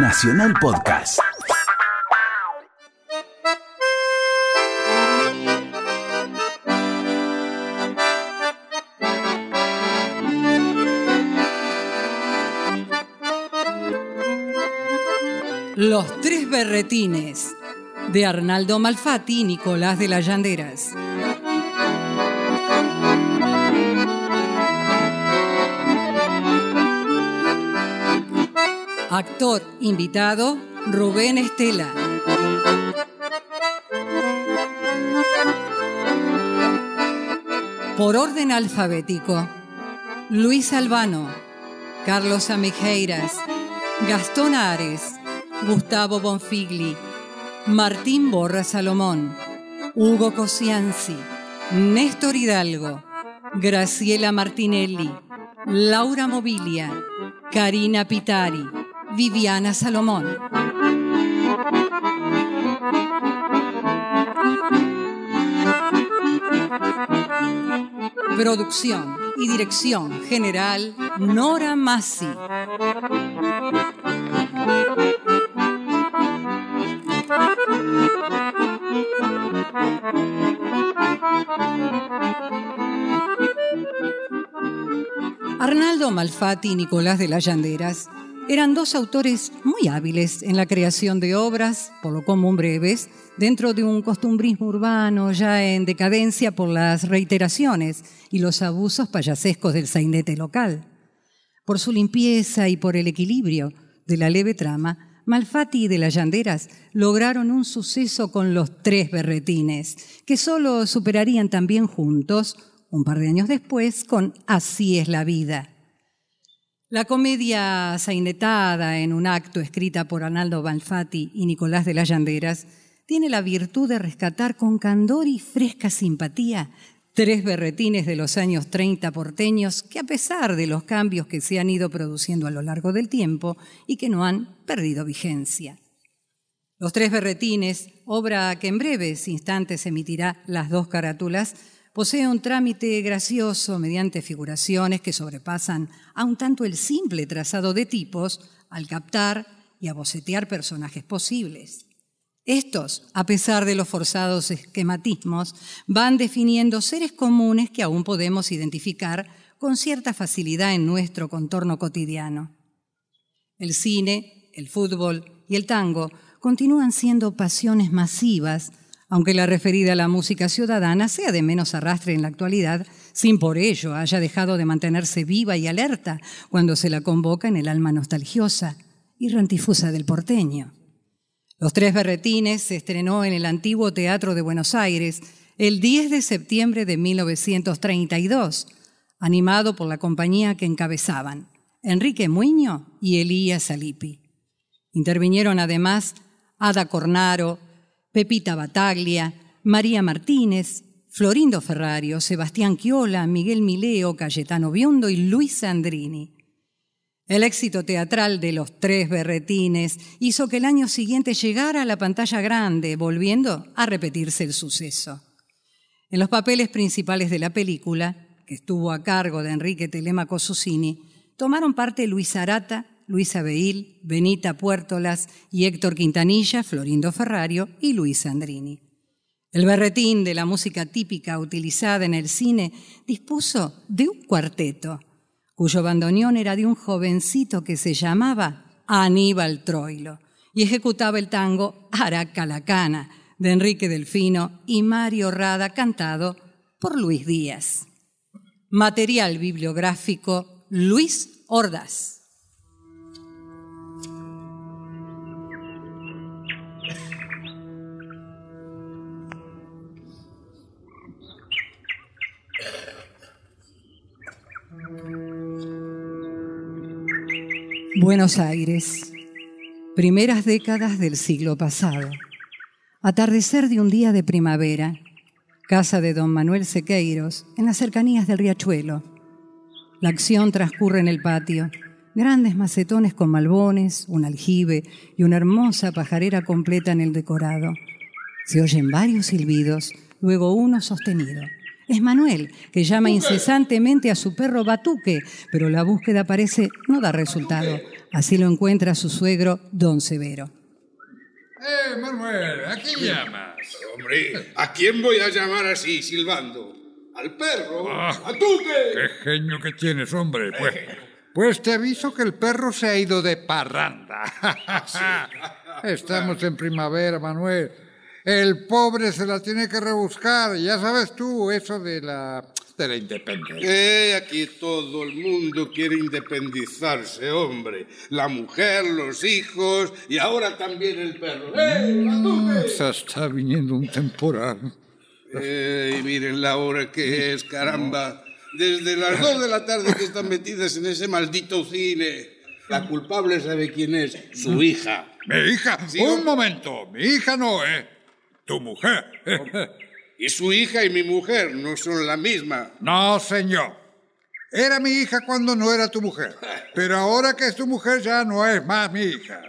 Nacional Podcast. Los tres berretines de Arnaldo Malfatti y Nicolás de las Llanderas. Actor invitado Rubén Estela. Por orden alfabético, Luis Albano, Carlos Amejeiras, Gastón Ares, Gustavo Bonfigli, Martín Borra Salomón, Hugo Cosianzi, Néstor Hidalgo, Graciela Martinelli, Laura Mobilia, Karina Pitari, Viviana Salomón. Producción y dirección general Nora Massi. Arnaldo Malfatti y Nicolás de las Llanderas eran dos autores muy hábiles en la creación de obras, por lo común breves, dentro de un costumbrismo urbano ya en decadencia por las reiteraciones y los abusos payasescos del sainete local. Por su limpieza y por el equilibrio de la leve trama, Malfatti y de las Llanderas lograron un suceso con los tres berretines, que solo superarían también juntos, un par de años después, con Así es la vida. La comedia sainetada en un acto escrita por Arnaldo Malfatti y Nicolás de las Llanderas tiene la virtud de rescatar con candor y fresca simpatía tres berretines de los años 30 porteños que a pesar de los cambios que se han ido produciendo a lo largo del tiempo y que no han perdido vigencia. Los tres berretines, obra que en breves instantes emitirá las dos carátulas, posee un trámite gracioso mediante figuraciones que sobrepasan a un tanto el simple trazado de tipos al captar y a bocetear personajes posibles. Estos, a pesar de los forzados esquematismos, van definiendo seres comunes que aún podemos identificar con cierta facilidad en nuestro contorno cotidiano. El cine, el fútbol y el tango continúan siendo pasiones masivas aunque la referida a la música ciudadana sea de menos arrastre en la actualidad, sin por ello haya dejado de mantenerse viva y alerta cuando se la convoca en el alma nostalgiosa y rantifusa del porteño. Los Tres Berretines se estrenó en el antiguo Teatro de Buenos Aires el 10 de septiembre de 1932, animado por la compañía que encabezaban Enrique Muño y Elías Salipi. Intervinieron además Ada Cornaro, Pepita Bataglia, María Martínez, Florindo Ferrario, Sebastián Chiola, Miguel Mileo, Cayetano Biondo y Luis Andrini. El éxito teatral de Los Tres Berretines hizo que el año siguiente llegara a la pantalla grande, volviendo a repetirse el suceso. En los papeles principales de la película, que estuvo a cargo de Enrique Telemaco Susini, tomaron parte Luis Arata, Luis Abeil, Benita Puertolas y Héctor Quintanilla, Florindo Ferrario y Luis Andrini. El berretín de la música típica utilizada en el cine dispuso de un cuarteto, cuyo bandoneón era de un jovencito que se llamaba Aníbal Troilo y ejecutaba el tango Aracalacana de Enrique Delfino y Mario Rada cantado por Luis Díaz. Material bibliográfico Luis Ordaz. Buenos Aires, primeras décadas del siglo pasado. Atardecer de un día de primavera, casa de don Manuel Sequeiros, en las cercanías del riachuelo. La acción transcurre en el patio. Grandes macetones con malbones, un aljibe y una hermosa pajarera completa en el decorado. Se oyen varios silbidos, luego uno sostenido. Es Manuel, que llama incesantemente a su perro Batuque, pero la búsqueda parece no dar resultado. Así lo encuentra su suegro, don Severo. Eh, Manuel, ¿a quién llamas? Hombre, ¿a quién voy a llamar así, silbando? ¿Al perro? Ah, ¿A Tuque? Qué genio que tienes, hombre. Pues, pues te aviso que el perro se ha ido de parranda. Estamos en primavera, Manuel. El pobre se la tiene que rebuscar. Ya sabes tú, eso de la, de la independencia. Eh, aquí todo el mundo quiere independizarse, hombre. La mujer, los hijos y ahora también el perro. ¡Eh, a Tuque! Se está viniendo un temporal. Eh, y miren la hora que es, caramba. Desde las dos de la tarde que están metidas en ese maldito cine. La culpable sabe quién es, su hija. Mi hija, Sí, un momento. Mi hija no, ¿eh? Tu mujer. Y su hija y mi mujer no son la misma. No, señor. Era mi hija cuando no era tu mujer. Pero ahora que es tu mujer ya no es más mi hija.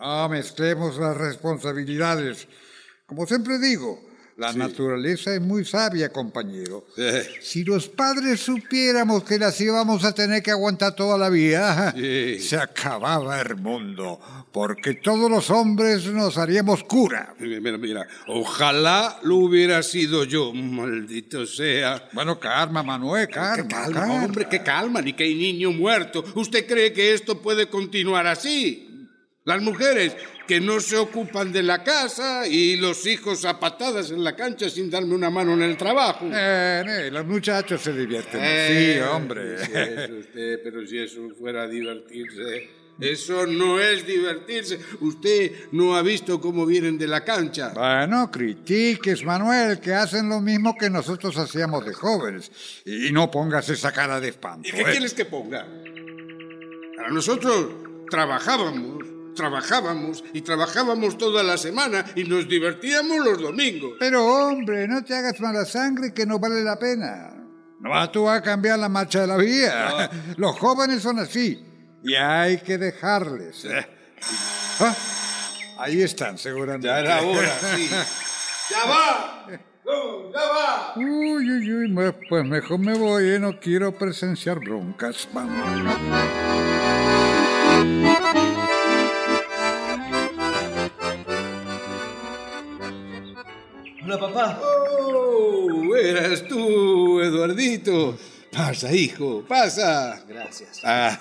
No mezclemos las responsabilidades. Como siempre digo, la naturaleza es muy sabia, compañero. Eh, Si los padres supiéramos que las íbamos a tener que aguantar toda la vida, Sí. se acababa el mundo, porque todos los hombres nos haríamos cura. Mira, mira, ojalá lo hubiera sido yo, maldito sea. Bueno, calma, Manuel, calma. Qué calma, calma. hombre, qué calma, ni que hay niño muerto. ¿Usted cree que esto puede continuar así? Las mujeres que no se ocupan de la casa y los hijos a patadas en la cancha sin darme una mano en el trabajo. Eh, eh, los muchachos se divierten. Eh, sí, hombre. usted, pero si eso fuera divertirse. Eso no es divertirse. Usted no ha visto cómo vienen de la cancha. Bueno, critiques, Manuel, que hacen lo mismo que nosotros hacíamos de jóvenes. Y no pongas esa cara de espanto. ¿Y qué ¿eh? quieres que ponga? Para nosotros trabajábamos, trabajábamos y trabajábamos toda la semana y nos divertíamos los domingos. Pero, hombre, no te hagas mala sangre que no vale la pena. No vas tú a cambiar la marcha de la vida. Los jóvenes son así. Y hay que dejarles. Ah, Ahí están, seguramente. Ya era hora, sí. ¡Ya va! ¡No, ¡Ya va! Uy, uy, uy, pues mejor me voy, ¿eh? no quiero presenciar broncas. Vamos. Hola, papá. ¡Oh! Eras tú, Eduardito. Pasa, hijo, pasa. Gracias. Ah,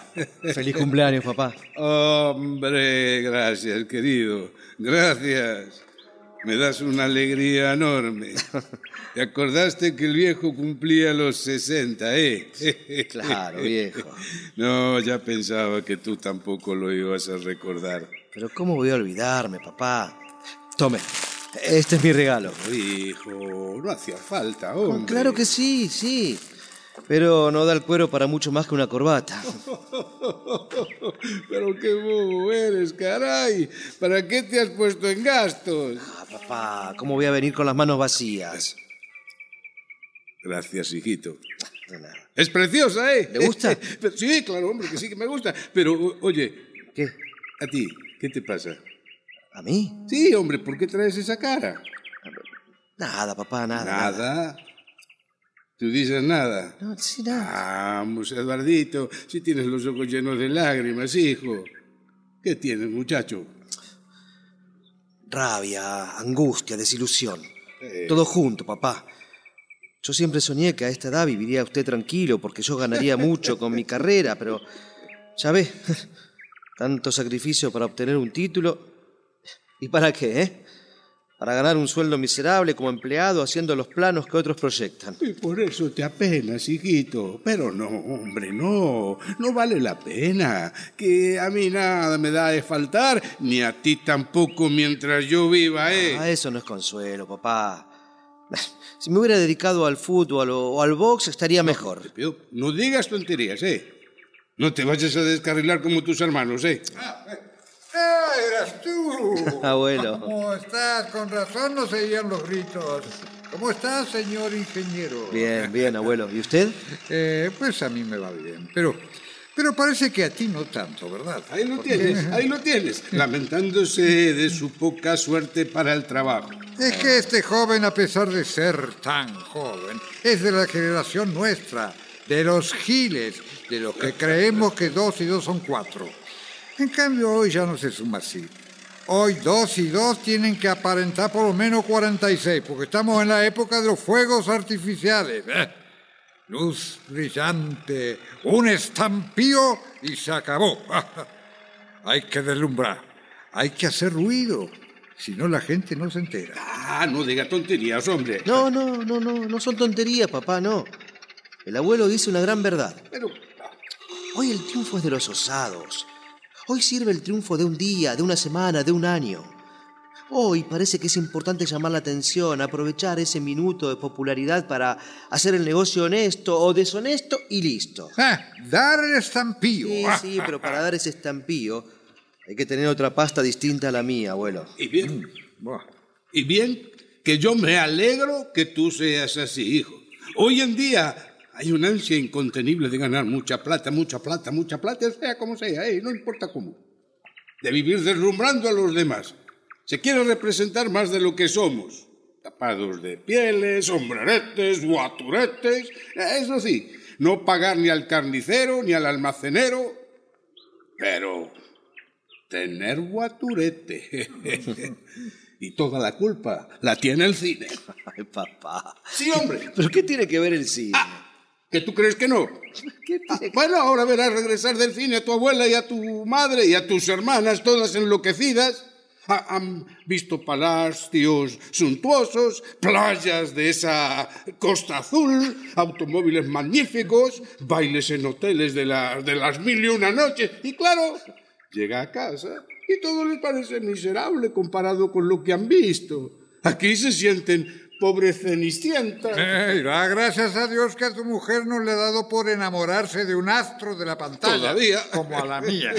Feliz cumpleaños, papá. hombre, gracias, querido. Gracias. Me das una alegría enorme. ¿Te acordaste que el viejo cumplía los 60, eh? Claro, viejo. No, ya pensaba que tú tampoco lo ibas a recordar. Pero ¿cómo voy a olvidarme, papá? Tome, este es mi regalo. Hijo, no hacía falta, Oh, hombre. claro que sí, sí. Pero no da el cuero para mucho más que una corbata. Pero qué bobo eres, caray. ¿Para qué te has puesto en gastos? Ah, papá, ¿cómo voy a venir con las manos vacías? Gracias, hijito. De nada. Es preciosa, ¿eh? ¿Le gusta? Sí, claro, hombre, que sí que me gusta. Pero, oye, ¿Qué? a ti, ¿qué te pasa? ¿A mí? Sí, hombre, ¿por qué traes esa cara? Nada, papá, nada. Nada. ¿Tú dices nada? No, sí, nada. Vamos, Eduardito, si tienes los ojos llenos de lágrimas, hijo. ¿Qué tienes, muchacho? Rabia, angustia, desilusión. Eh. Todo junto, papá. Yo siempre soñé que a esta edad viviría usted tranquilo porque yo ganaría mucho con mi carrera, pero ya ve, tanto sacrificio para obtener un título. ¿Y para qué, eh? Para ganar un sueldo miserable como empleado haciendo los planos que otros proyectan. Y por eso te apenas, hijito. Pero no, hombre, no. No vale la pena. Que a mí nada me da de faltar, ni a ti tampoco mientras yo viva, ¿eh? Ah, eso no es consuelo, papá. Si me hubiera dedicado al fútbol o, al box estaría mejor. Pero no digas tonterías, ¿eh? No te vayas a descarrilar como tus hermanos, ¿eh? ¡Ah, eras tú! Abuelo. ¿Cómo estás? Con razón no se oían los gritos. ¿Cómo estás, señor ingeniero? Bien, bien, abuelo. ¿Y usted? Eh, pues a mí me va bien. Pero, Pero parece que a ti no tanto, ¿verdad? Ahí lo tienes, ahí lo tienes, lamentándose de su poca suerte para el trabajo. Es que este joven, a pesar de ser tan joven, es de la generación nuestra, de los giles, de los que creemos que dos y dos son cuatro. En cambio, hoy ya no se suma así. Hoy dos y dos tienen que aparentar por lo menos 46, porque estamos en la época de los fuegos artificiales. ¿eh? Luz brillante, un estampío y se acabó. hay que deslumbrar, hay que hacer ruido, si no la gente no se entera. Ah, no diga tonterías, hombre. No, no, no, no, no son tonterías, papá, no. El abuelo dice una gran verdad. Pero Hoy el triunfo es de los osados. Hoy sirve el triunfo de un día, de una semana, de un año. Hoy parece que es importante llamar la atención, aprovechar ese minuto de popularidad para hacer el negocio honesto o deshonesto y listo. Ah, dar el estampío. Sí, sí, pero para dar ese estampillo hay que tener otra pasta distinta a la mía, abuelo. y bien, Buah. y bien, que yo me alegro que tú seas así, hijo. Hoy en día hay una ansia incontenible de ganar mucha plata, mucha plata, mucha plata, sea como sea, eh, no importa cómo. De vivir deslumbrando a los demás. Se quiere representar más de lo que somos. Tapados de pieles, sombreretes, guaturetes. eh, Eso sí, no pagar ni al carnicero ni al almacenero. Pero tener guaturete. y toda la culpa la tiene el cine. Ay, papá. Sí, hombre. ¿Pero qué tiene que ver el cine? ¿Que tú crees que no? ¿Qué Ah, bueno, ahora verás regresar del cine a tu abuela y a tu madre y a tus hermanas, todas enloquecidas. Ha- han visto palacios suntuosos, playas de esa costa azul, automóviles magníficos, bailes en hoteles de, la- de las mil y una noches. Y claro, llega a casa y todo les parece miserable comparado con lo que han visto. Aquí se sienten pobres cenicientas. Eh, da gracias a Dios que a tu mujer no le ha dado por enamorarse de un astro de la pantalla. Todavía. Como a la mía.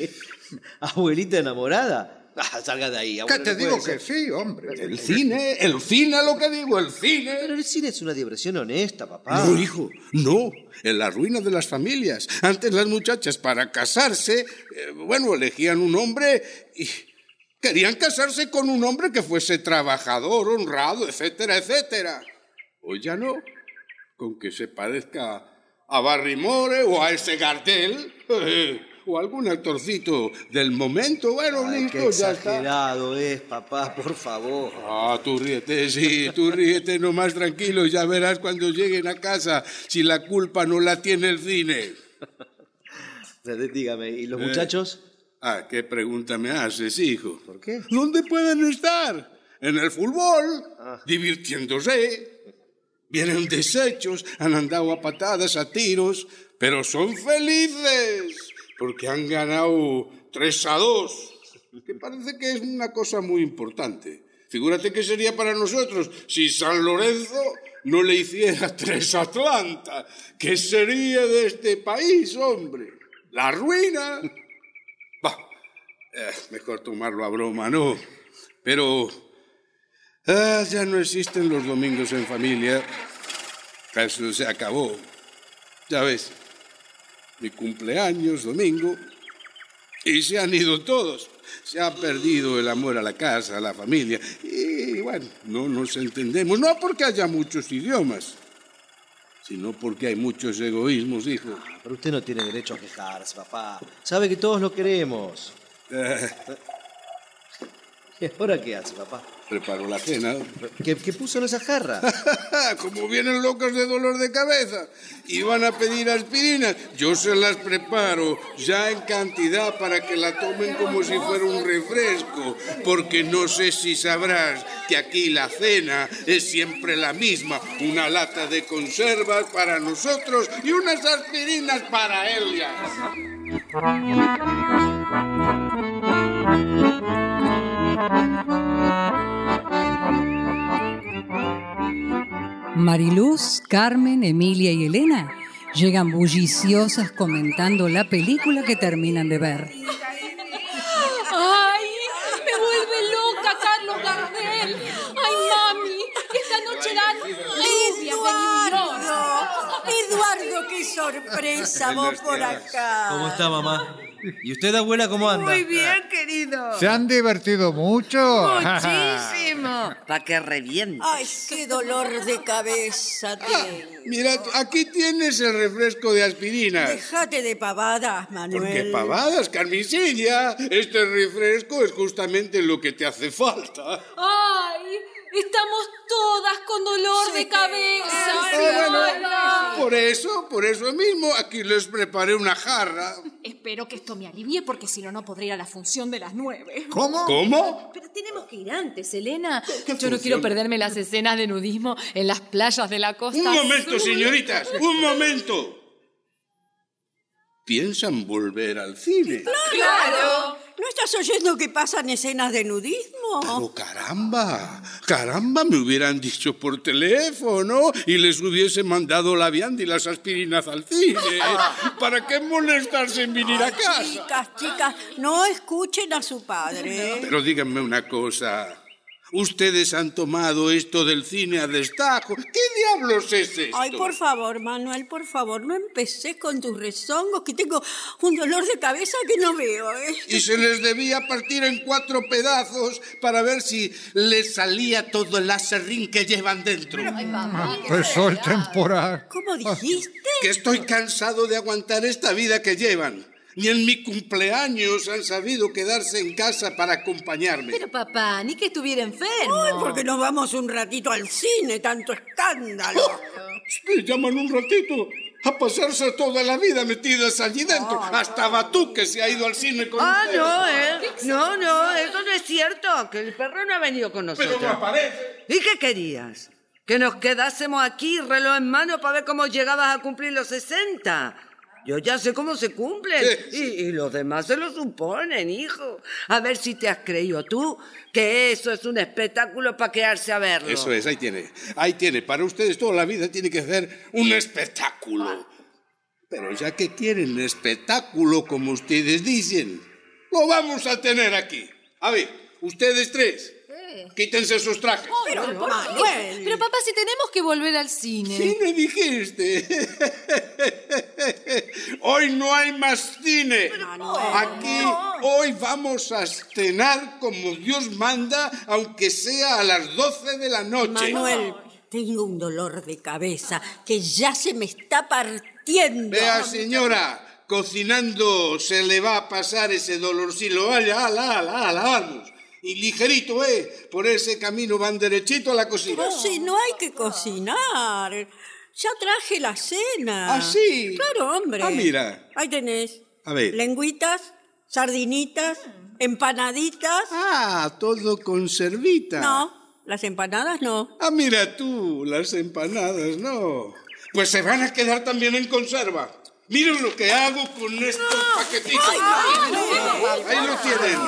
¿Abuelita enamorada? Ah, salga de ahí, ¿Qué abuelo. te no digo que sí, hombre? El cine, el cine, lo que digo, el cine. Pero el cine es una diversión honesta, papá. No, hijo, no. En la ruina de las familias. Antes las muchachas para casarse, eh, bueno, elegían un hombre y querían casarse con un hombre que fuese trabajador, honrado, etcétera, etcétera. Hoy ya no. Con que se parezca a Barrymore o a ese Gardel eh, o algún actorcito del momento. Bueno, Ay, qué listo, ya está. exagerado es, papá, por favor. Ah, tú ríete, sí, tú ríete nomás tranquilo ya verás cuando lleguen a casa si la culpa no la tiene el cine. Dígame, ¿y Eh. los muchachos? Ah, ¿qué pregunta me haces, hijo? ¿Por qué? ¿Dónde pueden estar? En el fútbol, divirtiéndose. Vienen desechos, han andado a patadas, a tiros, pero son felices porque han ganado 3 a 2, que parece que es una cosa muy importante. Figúrate que sería para nosotros si San Lorenzo no le hiciera 3 a Atlanta. ¿Qué sería de este país, hombre? La ruina. Eh, mejor tomarlo a broma, ¿no? Pero ah, ya no existen los domingos en familia. Eso se acabó. Ya ves, mi cumpleaños, domingo, y se han ido todos. Se ha perdido el amor a la casa, a la familia. Y bueno, no nos entendemos. No porque haya muchos idiomas, sino porque hay muchos egoísmos, hijo. Pero usted no tiene derecho a quejarse, papá. Sabe que todos lo queremos. Eh, ¿Y ahora qué hace, papá? preparo la cena. ¿Qué, qué puso en esa jarra? Como vienen locos de dolor de cabeza y van a pedir aspirinas, yo se las preparo ya en cantidad para que la tomen como si fuera un refresco, porque no sé si sabrás que aquí la cena es siempre la misma, una lata de conservas para nosotros y unas aspirinas para Elias. Mariluz, Carmen, Emilia y Elena llegan bulliciosas comentando la película que terminan de ver. ¡Ay! ¡Me vuelve loca Carlos Gardel! ¡Ay, mami! Esta noche noche la lluvia Eduardo, Eduardo, qué sorpresa vos por acá. ¿Cómo está, mamá? ¿Y usted, abuela, cómo anda? Muy bien, querido. ¿Se han divertido mucho? Muchísimo. Pa' que reviente. Ay, qué dolor de cabeza tengo. Mira, aquí tienes el refresco de aspirina. Déjate de pavadas, Manuel. ¿Por qué pavadas, Carmisilla? Este refresco es justamente lo que te hace falta. ¡Ay! Estamos todas con dolor de cabeza. Ah, bueno, por eso, por eso mismo, aquí les preparé una jarra. Espero que esto me alivie porque si no, no podré ir a la función de las nueve. ¿Cómo? ¿Cómo? Pero tenemos que ir antes, Elena. Yo no quiero perderme las escenas de nudismo en las playas de la costa. Un momento, señoritas, un momento. ¿Piensan volver al cine? Claro. ¿No estás oyendo que pasan escenas de nudismo? Oh, caramba, caramba, me hubieran dicho por teléfono y les hubiese mandado la vianda y las aspirinas al cine. ¿Para qué molestarse en venir a casa? Chicas, chicas, no escuchen a su padre. Pero díganme una cosa. Ustedes han tomado esto del cine a destajo. ¿Qué diablos es esto? Ay, por favor, Manuel, por favor, no empecé con tus rezongos, que tengo un dolor de cabeza que no veo, ¿eh? Y se les debía partir en cuatro pedazos para ver si les salía todo el acerrín que llevan dentro. Empezó el temporal. ¿Cómo dijiste? Que estoy cansado de aguantar esta vida que llevan. Ni en mi cumpleaños han sabido quedarse en casa para acompañarme. Pero papá, ni que estuviera enfermo. Ay, porque nos vamos un ratito al cine, tanto escándalo. Me llaman un ratito a pasarse toda la vida metidas allí dentro. Hasta Batú que se ha ido al cine con Ah, ustedes. no, ¿eh? No, no, eso no es cierto, que el perro no ha venido con Pero nosotros. me parece. ¿Y qué querías? ¿Que nos quedásemos aquí, reloj en mano, para ver cómo llegabas a cumplir los 60? Yo ya sé cómo se cumplen. Sí, Y, y los demás se lo suponen, hijo. A ver si te has creído tú que eso es un espectáculo para quedarse a verlo. Eso es, ahí tiene. Ahí tiene. Para ustedes toda la vida tiene que ser un espectáculo. Pero ya que quieren espectáculo, como ustedes dicen, lo vamos a tener aquí. A ver, ustedes tres, quítense sus trajes. Pero, Manuel. Pero papá, si tenemos que volver al cine. ¿Qué me dijiste? Hoy no hay más cine. Aquí hoy vamos a cenar como Dios manda, aunque sea a las 12 de la noche. Manuel, tengo un dolor de cabeza que ya se me está partiendo. Vea, señora, cocinando se le va a pasar ese dolorcillo. Vaya, ala, ala, ala, vamos. Y ligerito, ¿eh? Por ese camino van derechito a la cocina. Pero si no hay que cocinar. Ya traje la cena. ¿Ah, sí? Claro, hombre. Ah, mira. Ahí tenés. A ver. Lengüitas, sardinitas, empanaditas. Ah, todo con servita. No, las empanadas no. Ah, mira tú, las empanadas, no. Pues se van a quedar también en conserva. Miren lo que hago con estos paquetitos. Ahí los tienen.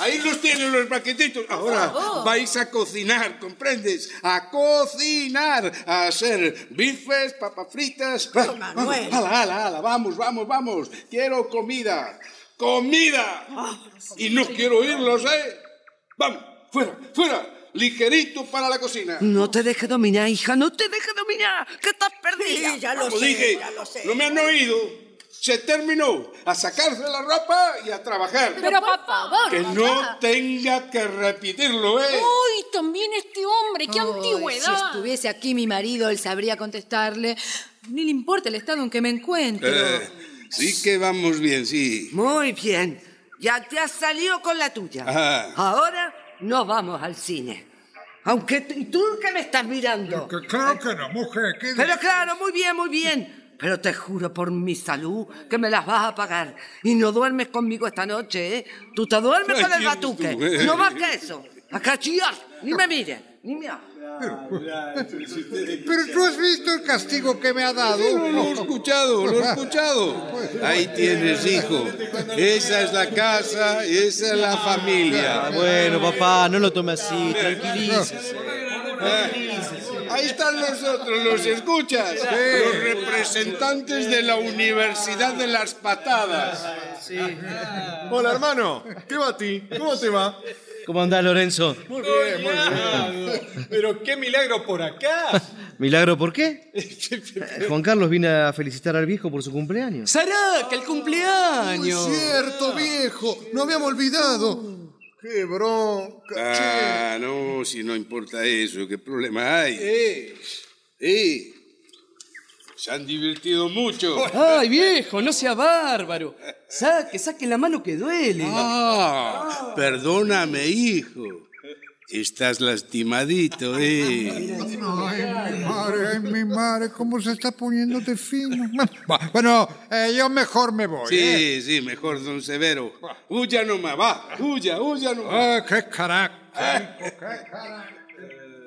Ahí los tienen los paquetitos. Ahora vais a cocinar, ¿comprendes? A cocinar, a hacer bifes, papas fritas. Manuel. Ala, ala, ala, vamos, vamos, vamos. Quiero comida. ¡Comida! Y no quiero oírlos, ¿eh? Vamos, fuera, fuera. Ligerito para la cocina. No te dejes dominar, hija, no te dejes dominar, que estás perdida. Sí, ya lo Como sé, dije, ya lo sé. no me han oído. Se terminó. A sacarse la ropa y a trabajar. Pero por favor. que no tenga que repetirlo, ¿eh? ¡Uy, también este hombre! ¡Qué Ay, antigüedad! Si estuviese aquí mi marido, él sabría contestarle. Ni le importa el estado en que me encuentro. Eh, sí que vamos bien, sí. Muy bien, ya te has salido con la tuya. Ajá. Ahora nos vamos al cine. Aunque ¿y tú qué me estás mirando. Que claro que no, mujer. ¿qué Pero claro, muy bien, muy bien. Pero te juro por mi salud que me las vas a pagar. Y no duermes conmigo esta noche, ¿eh? Tú te duermes con el batuque. tú, eh. No más que eso. A cachillar. Ni me mires, ni me hables. Pero tú has visto el castigo que me ha dado. Lo he escuchado, lo he escuchado. Ahí tienes, hijo. Esa es la casa, esa es la familia. Ah, bueno, papá, no lo tome así, tranquilícese. Ahí están los otros, ¿los escuchas? Los representantes de la Universidad de las Patadas. Hola, hermano. ¿Qué va a ti? ¿Cómo te va? ¿Cómo andás, Lorenzo? Muy bien, muy bien. Pero qué milagro por acá. ¿Milagro por qué? Juan Carlos viene a felicitar al viejo por su cumpleaños. ¡Saraca, el cumpleaños! Cierto, viejo. No habíamos olvidado. ¡Qué bronca! Ah, no, si no importa eso, ¿qué problema hay? ¡Eh! ¡Eh! Se han divertido mucho. ¡Ay, viejo, no sea bárbaro! Saque, saque la mano que duele. Ah, perdóname, hijo. Estás lastimadito, ¿eh? Ay, mi madre, ay, mi madre, cómo se está poniendo de fino. Bueno, eh, yo mejor me voy. ¿eh? Sí, sí, mejor, don Severo. Huya nomás, va, huya, huya nomás. Ah, qué carácter.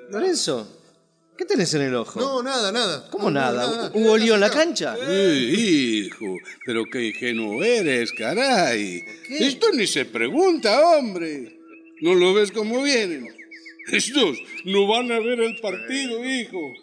Lorenzo, ¿qué tenés en el ojo? No, nada, nada. ¿Cómo No, nada? ¿Hubo lío en la cancha? Ey, hijo, pero qué ingenuo eres, caray. Esto ni se pregunta, hombre. ¿No lo ves cómo vienen? Estos no van a ver el partido, hijo.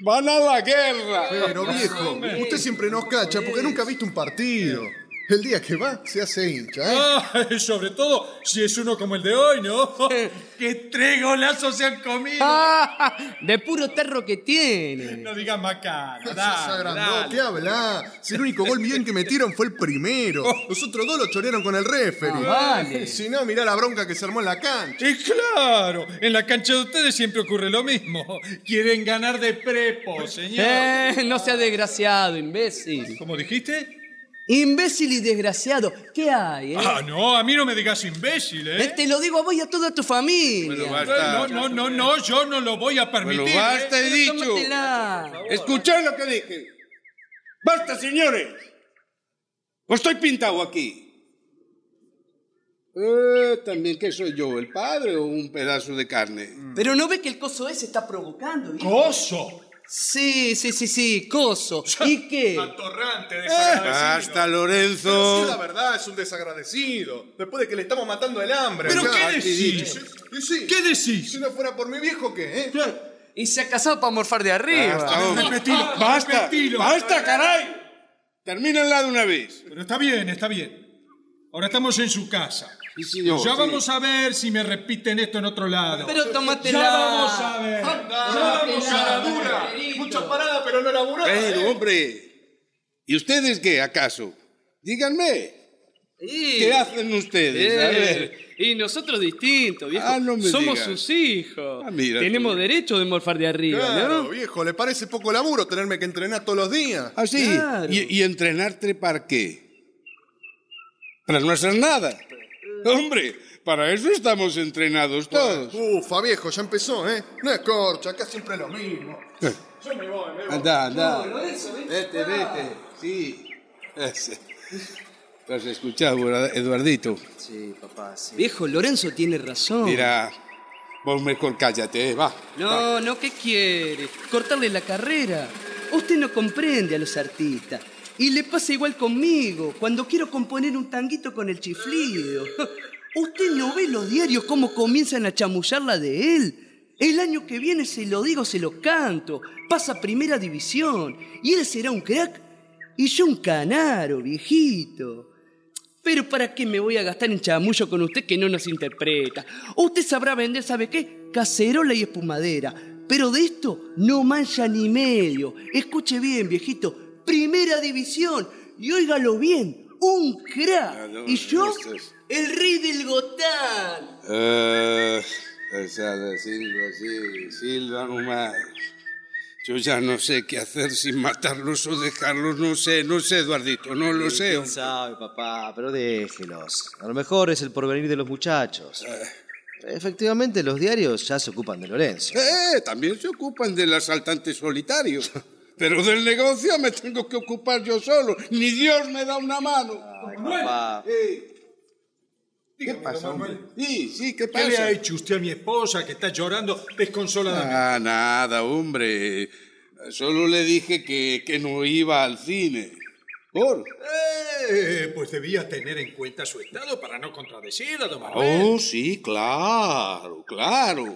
Van a la guerra. Pero viejo, usted siempre nos cacha porque nunca ha visto un partido. El día que va, se hace hincha, ¿eh? Ah, sobre todo si es uno como el de hoy, ¿no? ¡Qué tres golazos se han comido! Ah, de puro terro que tiene. No digas macana, dale, dale. habla. Si el único gol bien que metieron fue el primero. Los otros dos lo chorearon con el referee. Ah, vale. Si no, mirá la bronca que se armó en la cancha. Y claro, en la cancha de ustedes siempre ocurre lo mismo. Quieren ganar de prepo, señor. Eh, no sea desgraciado, imbécil. ¿Cómo dijiste? Imbécil y desgraciado. ¿Qué hay, eh? Ah, no, a mí no me digas imbécil, Eh, ¿eh? Te lo digo a vos y a toda tu familia. Bueno, No, basta. no, no, no, yo no lo voy a permitir. Bueno, basta, he Pero dicho. Escuchad lo que dije. Basta, señores. ¿O estoy pintado aquí? Eh, también que soy yo, el padre o un pedazo de carne. Pero no ve que el coso ese está provocando? ¡Coso! Sí, sí, sí, sí, coso. ¿Y qué? Atorrante, Basta, Pero sí, la Lorenzo. verdad, es un desagradecido. Después de que le estamos matando el hambre. ¿Pero Ya. qué decís? Y sí. ¿Qué decís? Si no fuera por mi viejo, ¿qué? eh? Y se ha casado para morfar de arriba. Basta, hombre. Repetilo, Basta, repetilo. basta, caray. Termínenla de una vez. Pero está bien, está bien. Ahora estamos en su casa. Sí, señor, ya sí. vamos a ver si me repiten esto en otro lado. Pero tómatela. Ya vamos a ver. Ya vamos a ver. dura. Mucha parada, pero no laburada. Pero, hombre. ¿Y ustedes qué, acaso? Díganme. Sí. ¿Qué hacen ustedes? A Eh, ver. Y nosotros distintos, viejo. Ah, no me Somos digas. sus hijos. Ah, mira Tenemos tú. derecho de morfar de arriba, Claro, ¿no? viejo, ¿le parece poco laburo tenerme que entrenar todos los días? ¿Ah, sí? Claro. ¿Y, y entrenarte para qué? Para no hacer nada. Hombre, para eso estamos entrenados todos. Ufa, viejo, ya empezó, ¿eh? No es corcha, acá siempre lo mismo. Anda, anda. Vete, vete. Sí. Ese. ¿Lo has escuchado, Eduardito? Sí, papá, sí. Viejo, Lorenzo tiene razón. Mira, vos mejor cállate, eh, va. No, no, ¿qué quiere? Cortarle la carrera. Usted no comprende a los artistas. Y le pasa igual conmigo, cuando quiero componer un tanguito con el chiflido. Usted no ve los diarios cómo comienzan a chamullarla de él. El año que viene, se lo digo, se lo canto. Pasa primera división. Y él será un crack. Y yo un canaro, viejito. Pero ¿para qué me voy a gastar en chamullo con usted que no nos interpreta? Usted sabrá vender, ¿sabe qué? Cacerola y espumadera. Pero de esto no mancha ni medio. Escuche bien, viejito. Primera división. Y óigalo bien. Un crack. Ah, no, y yo, el rey del gotán. Eh, esa, Silva, sí, Silva nomás. Yo ya no sé qué hacer sin matarlos o dejarlos, no sé, no sé, Eduardito, no lo sé. ¿Quién sabe, papá? Pero déjelos. A lo mejor es el porvenir de los muchachos. Efectivamente, los diarios ya se ocupan de Lorenzo. Eh, también se ocupan del asaltante solitario. Pero del negocio me tengo que ocupar yo solo. Ni Dios me da una mano. Papá, Eh, ¿Qué pasa, hombre? sí, sí, ¿qué ¿Qué le ha pasa? hecho usted a mi esposa que está llorando desconsoladamente? Ah, nada, hombre. Solo le dije que, que no iba al cine. ¿Por? Eh, pues debía tener en cuenta su estado para no contradecirla, don Manuel. Oh, sí, claro, claro.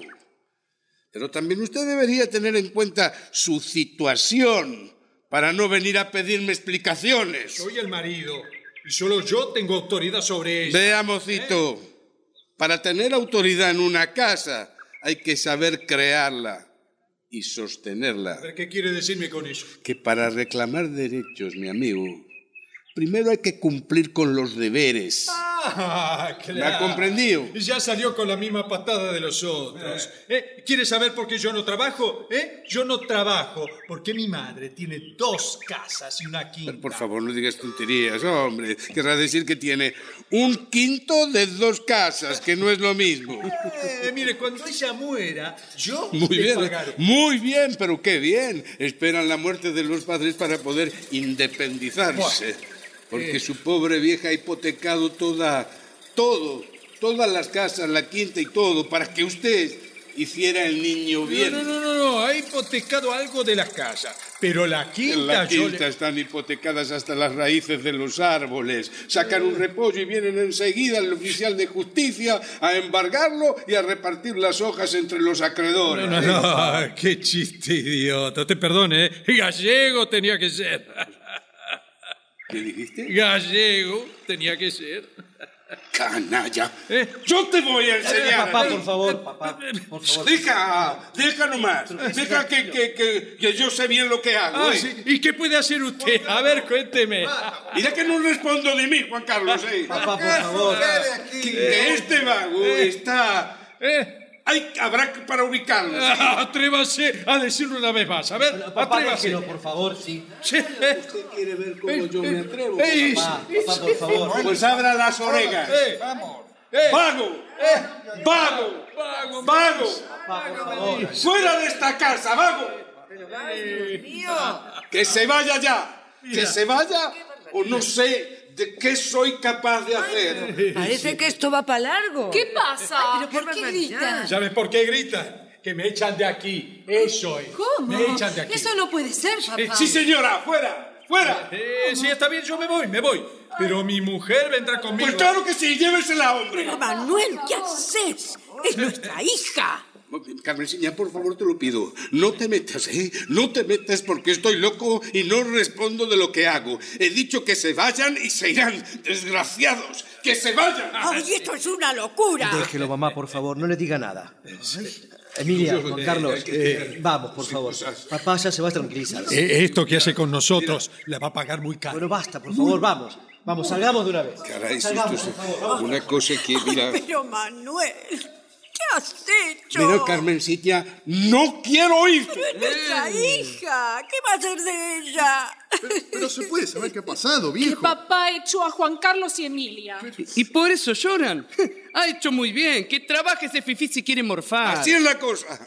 Pero también usted debería tener en cuenta su situación para no venir a pedirme explicaciones. Soy el marido y solo yo tengo autoridad sobre ella. Vea, mocito. Para tener autoridad en una casa hay que saber crearla y sostenerla. A ver, ¿qué quiere decirme con eso? Que para reclamar derechos, mi amigo, primero hay que cumplir con los deberes. Ah, claro. ¿Me ha comprendido? Ya salió con la misma patada de los otros. ¿Eh? ¿Quiere saber por qué yo no trabajo? ¿Eh? Yo no trabajo porque mi madre tiene dos casas y una quinta. Por favor, no digas tonterías, hombre. Querrá decir que tiene un quinto de dos casas, que no es lo mismo. Eh, mire, cuando ella muera, yo Muy le bien, pagaré. muy bien, pero qué bien. Esperan la muerte de los padres para poder independizarse. Porque su pobre vieja ha hipotecado toda, todo, todas las casas, la quinta y todo, para que usted hiciera el niño bien. No, no, no, no, ha hipotecado algo de la casa, pero la quinta, la quinta están hipotecadas hasta las raíces de los árboles. Sacan un repollo y vienen enseguida el oficial de justicia a embargarlo y a repartir las hojas entre los acreedores. No, no, no, qué chiste idiota. Te perdone, ¿eh? Gallego tenía que ser. ¿Qué dijiste? Gallego tenía que ser. Canalla. ¿Eh? Yo te voy a enseñar. Papá, por favor, papá, por favor. Deja, deja nomás. Deja que, que, que, que yo sé bien lo que hago. Ah, ¿eh? ¿Y qué puede hacer usted? A ver, cuénteme. Mira que no respondo de mí, Juan Carlos. ¿eh? Papá, por favor. Que, que este vago está... ¿Eh? Hay, habrá que para ubicarlo. ¿sí? Ah, Atrévase a decirlo una vez más. A ver, Papá, atrévase. déjelo, por favor, sí. Sí, eh. quiere ver cómo yo me atrevo? Ey, Papá, papá, por favor. Pues abra las orejas. eh, eh, ¡Vago! ¡Vago! vago, ¡Vago! Papá, por favor. ¡Fuera de esta casa, vago! ¡Que se vaya ya! ¡Que se vaya! O no sé de qué soy capaz de hacer. Parece que esto va para largo. ¿Qué pasa? ¿Pero por qué grita? ¿Sabes por qué gritan? Que me echan de aquí. Eso es. ¿Cómo? Me echan de aquí. Eso no puede ser, papá. Sí, señora, fuera, fuera. Eh, sí, está bien, yo me voy, me voy. Pero mi mujer vendrá conmigo. Pues claro que sí, llévesela, hombre. Pero Manuel, ¿qué haces? Es nuestra hija. Carmencilla, por favor, te lo pido. No te metas, ¿eh? No te metas porque estoy loco y no respondo de lo que hago. He dicho que se vayan y se irán, desgraciados. ¡Que se vayan! ¡Ay, esto es una locura! Déjelo, mamá, por favor, no le diga nada. Emilia, Juan Carlos, eh, vamos, por favor. Papá ya se va a tranquilizar. Eh, esto que hace con nosotros la va a pagar muy caro. Bueno, basta, por favor, vamos. Vamos, salgamos de una vez. Caray, si esto Salgamos, es una cosa que, mira... Pero Manuel, ¿qué has hecho? Mira, Carmencilla, no quiero oírte. Pero es nuestra hija. ¿Qué va a hacer de ella? Pero se puede saber qué ha pasado, Que viejo. papá echó a Juan Carlos y Emilia. Y por eso lloran. Ha hecho muy bien. Que trabaje ese fifí si quiere morfar. Así es la cosa.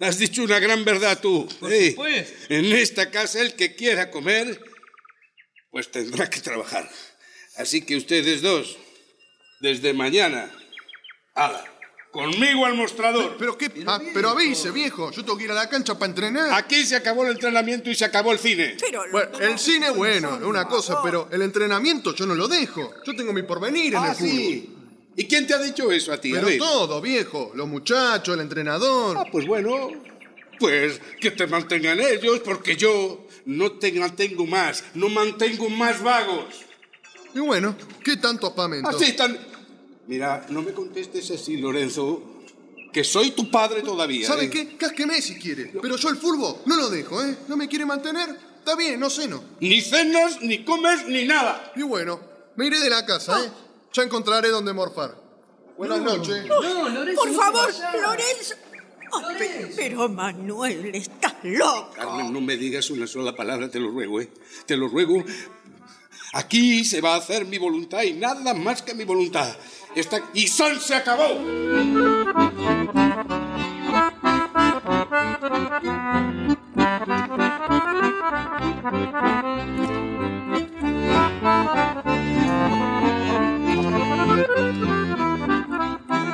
Has dicho una gran verdad tú. Eh, supuesto. en esta casa el que quiera comer, pues tendrá que trabajar. Así que ustedes dos, desde mañana, ala, conmigo al mostrador. Pero qué. ah, pero avise, viejo. Yo tengo que ir a la cancha para entrenar. Aquí se acabó el entrenamiento y se acabó el cine. Pero Bueno, el cine, bueno, es una cosa, pero el entrenamiento yo no lo dejo. Yo tengo mi porvenir en Ah, el fútbol. sí. ¿Y quién te ha dicho eso a ti? A Pero ver. todo, viejo. Los muchachos, el entrenador. Ah, pues bueno, pues que te mantengan ellos, porque yo no te mantengo más, no mantengo más vagos. Y bueno, ¿qué tanto apamento? Así tan. Mira, no me contestes así, Lorenzo, que soy tu padre todavía. ¿Sabe ¿eh? qué? Cásqueme si quiere. Pero yo el fútbol no lo dejo, ¿eh? ¿No me quiere mantener? Está bien, no ceno. Ni cenas, ni comes, ni nada. Y bueno, me iré de la casa, ¿eh? Ya encontraré dónde morfar. Buenas noches. por favor, Lorenzo. Ah, pe- pero Manuel, estás loco. Carmen, no me digas una sola palabra, te lo ruego, ¿eh? Te lo ruego. Aquí se va a hacer mi voluntad y nada más que mi voluntad. Y San se acabó.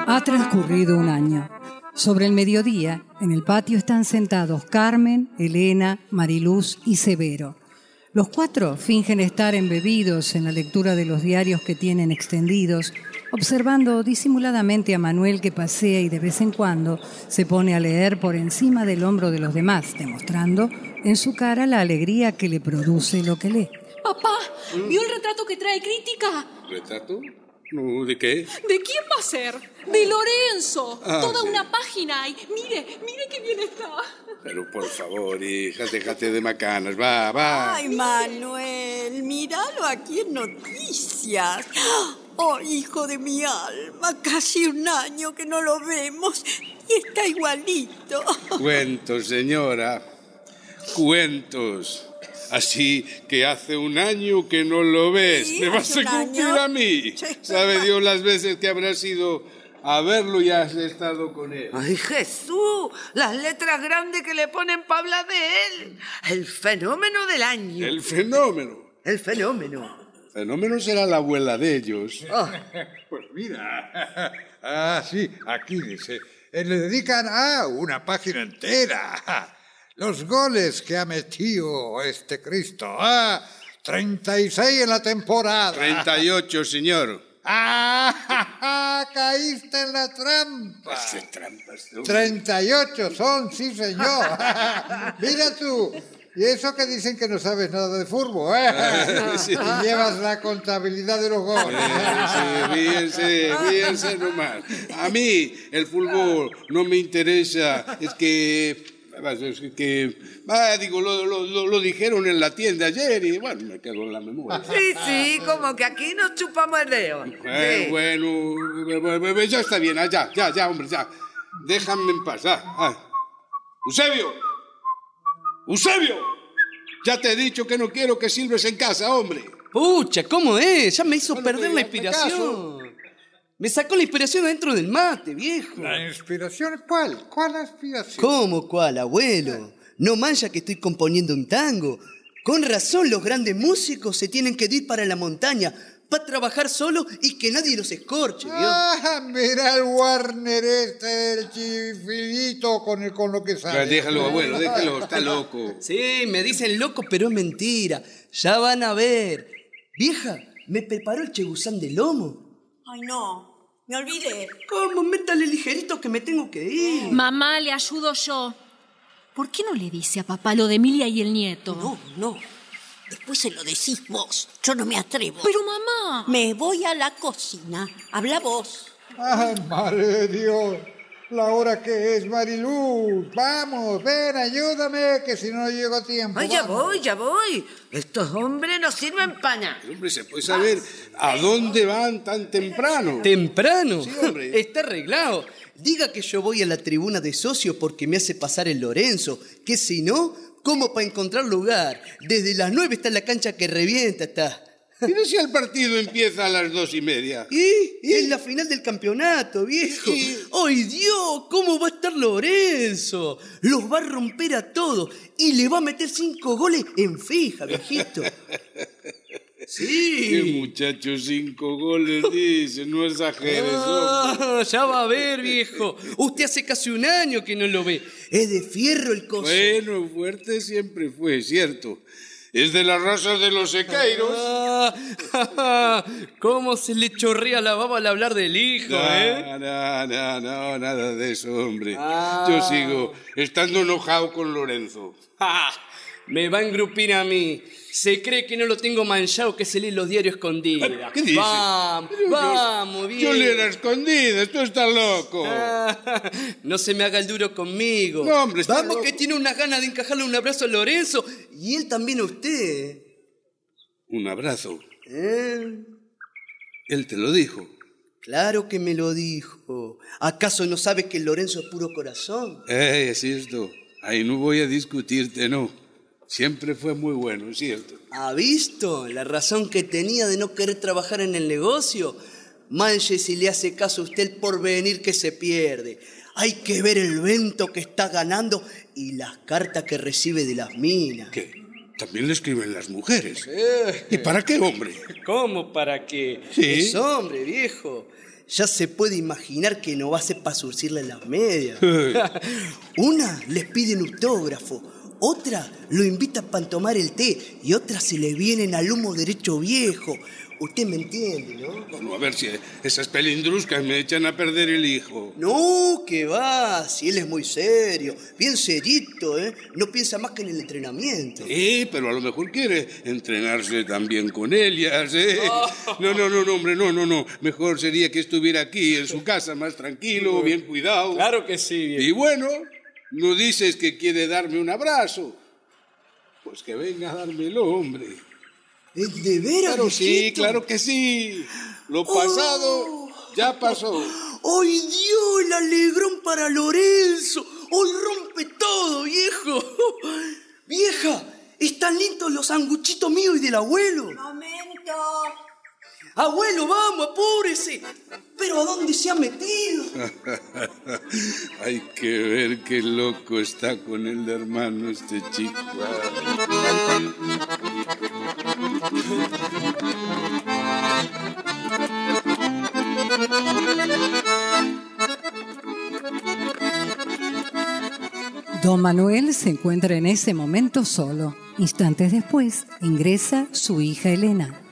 Ha transcurrido un año. Sobre el mediodía, en el patio están sentados Carmen, Elena, Mariluz y Severo. Los cuatro fingen estar embebidos en la lectura de los diarios que tienen extendidos, observando disimuladamente a Manuel que pasea y de vez en cuando se pone a leer por encima del hombro de los demás, demostrando en su cara la alegría que le produce lo que lee. Papá, ¿vio el retrato que trae crítica? ¿Retrato? No, ¿De qué? ¿De quién va a ser? De Lorenzo. Ah, Toda sí. una página hay. Mire, mire qué bien está. Pero por favor, hija, déjate de macanas. Va, va. Ay, Manuel, míralo aquí en noticias. Oh, hijo de mi alma, casi un año que no lo vemos y está igualito. Cuentos, señora. Cuentos. Así que hace un año que no lo ves. Sí, Me vas a cumplir año. a mí. Sí. Sabe Dios las veces que habrás ido a verlo y has estado con él. ¡Ay, Jesús! Las letras grandes que le ponen para hablar de él. El fenómeno del año. El fenómeno. El fenómeno. Fenómeno será la abuela de ellos. Oh, Pues mira. Ah, sí, aquí dice. Eh, Le dedican a una página entera. Los goles que ha metido este Cristo. Ah, 36 en la temporada. 38, señor. ¡Ah! Caíste en la trampa. Hace trampas. tú. 38 son, sí, señor. Mira tú. Y eso que dicen que no sabes nada de fútbol, ¿eh? Sí. Y llevas la contabilidad de los goles. Sí, fíjense, fíjense nomás. A mí el fútbol no me interesa. Es que. Es que. ah, digo, lo, lo- lo- lo dijeron en la tienda ayer y bueno, me quedo en la memoria. sí, sí, como que aquí nos chupamos el dedo. Eh, Sí. bueno, bu- bu- bu- ya está bien, ah, ya, ya, ya, hombre, ya. Déjame en paz, ah, ah. Eusebio, Eusebio, ya te he dicho que no quiero que silbes en casa, hombre. Pucha, ¿cómo es? Ya me hizo Bueno, perder la inspiración. Me sacó la inspiración adentro del mate, viejo. ¿La inspiración cuál? ¿Cuál inspiración? ¿Cómo cuál, abuelo? No mancha que estoy componiendo un tango. Con razón, los grandes músicos se tienen que ir para la montaña para trabajar solo y que nadie los escorche, ¿vio? Ah, mira el Warner este, el chiflito con, el, con lo que sale. Déjalo, abuelo, déjalo, está loco. Sí, me dicen loco, pero es mentira. Ya van a ver. Vieja, me preparó el chegusán de lomo. Ay, no, me olvidé. ¿Cómo? Métale ligerito que me tengo que ir. Mamá, le ayudo yo. ¿Por qué no le dice a papá lo de Emilia y el nieto? No, no. Después se lo decís vos. Yo no me atrevo. Pero mamá. Me voy a la cocina. Habla vos. Ay, madre de Dios. La hora que es, Mariluz. Vamos, ven, ayúdame, que si no llego a tiempo. Ay, ya vamos. voy, ya voy. Estos hombres no sirven para nada. Hombre, se puede saber a dónde van tan temprano. ¿Temprano? Sí, hombre. Está arreglado. Diga que yo voy a la tribuna de socios porque me hace pasar el Lorenzo. Que si no, ¿cómo para encontrar lugar? Desde las nueve está la cancha que revienta, está. Mira si el partido empieza a las dos y media. ¿Y? Es la final del campeonato, viejo. ¡Ay, Dios! ¿Cómo va a estar Lorenzo? Los va a romper a todos y le va a meter cinco goles en fija, viejito. Qué Sí. muchacho, cinco goles, dice, no exageres. Ah, ya va a ver, viejo. Usted hace casi un año que no lo ve. Es de fierro el coso. Bueno, fuerte siempre fue, cierto. Es de la raza de los sequeiros. Ah, ¿Cómo se le chorrea la baba al hablar del hijo, eh? No, no, no, no, nada de eso, hombre. Ah. Yo sigo estando enojado con Lorenzo. Ah, me va a engrupir a mí. Se cree que no lo tengo manchado, que se lee los diarios escondidos. ¿Qué dice? Vamos, yo- vamos, bien. Yo le era escondidas, tú estás loco. Ah, no se me haga el duro conmigo. No, hombre, está Vamos loco. que tiene unas ganas de encajarle un abrazo a Lorenzo y él también a usted. Un abrazo. ¿Eh? Él te lo dijo. Claro que me lo dijo. ¿Acaso no sabe que Lorenzo es puro corazón? Eh, es cierto. Ahí no voy a discutirte, no. Siempre fue muy bueno, es cierto. ¿Ha visto la razón que tenía de no querer trabajar en el negocio? Manche si le hace caso a usted el porvenir que se pierde. Hay que ver el vento que está ganando y las cartas que recibe de las minas. ¿Qué? También le escriben las mujeres. ¿Y para qué, hombre? ¿Cómo para qué? Sí. Es hombre, viejo. Ya se puede imaginar que no va a ser para surcirle las medias. Una les pide un autógrafo, otra lo invita para tomar el té y otra se le vienen al humo derecho viejo. Usted me entiende, ¿no? Bueno, a ver si esas pelindruscas me echan a perder el hijo. No, que va, si él es muy serio, bien serito, ¿eh? No piensa más que en el entrenamiento. Sí, pero a lo mejor quiere entrenarse también con ellas, ¿eh? No, no, no, no, hombre, no, no, no. Mejor sería que estuviera aquí en su casa más tranquilo, bien cuidado. Claro que sí, viejo. Y bueno, no dices que quiere darme un abrazo. Pues que venga a dármelo, hombre. ¿Es de veras, Claro, sí, claro que sí. Lo pasado ya pasó. ¡Ay, Dios, el alegrón para Lorenzo! ¡Hoy rompe todo, viejo! ¡Vieja! Están lindos los sanguchitos míos y del abuelo. Momento. Abuelo, vamos, apúrese. ¿Pero a dónde se ha metido? Hay que ver qué loco está con el hermano este chico. Don Manuel se encuentra en ese momento solo. Instantes después ingresa su hija Elena.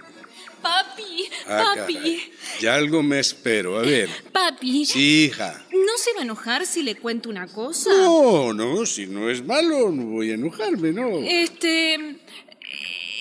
Papi, Ah, papi, caray. Ya algo me espero. A ver. papi. Sí, hija. ¿No se va a enojar si le cuento una cosa? No, no, si no es malo, no voy a enojarme, no. Este.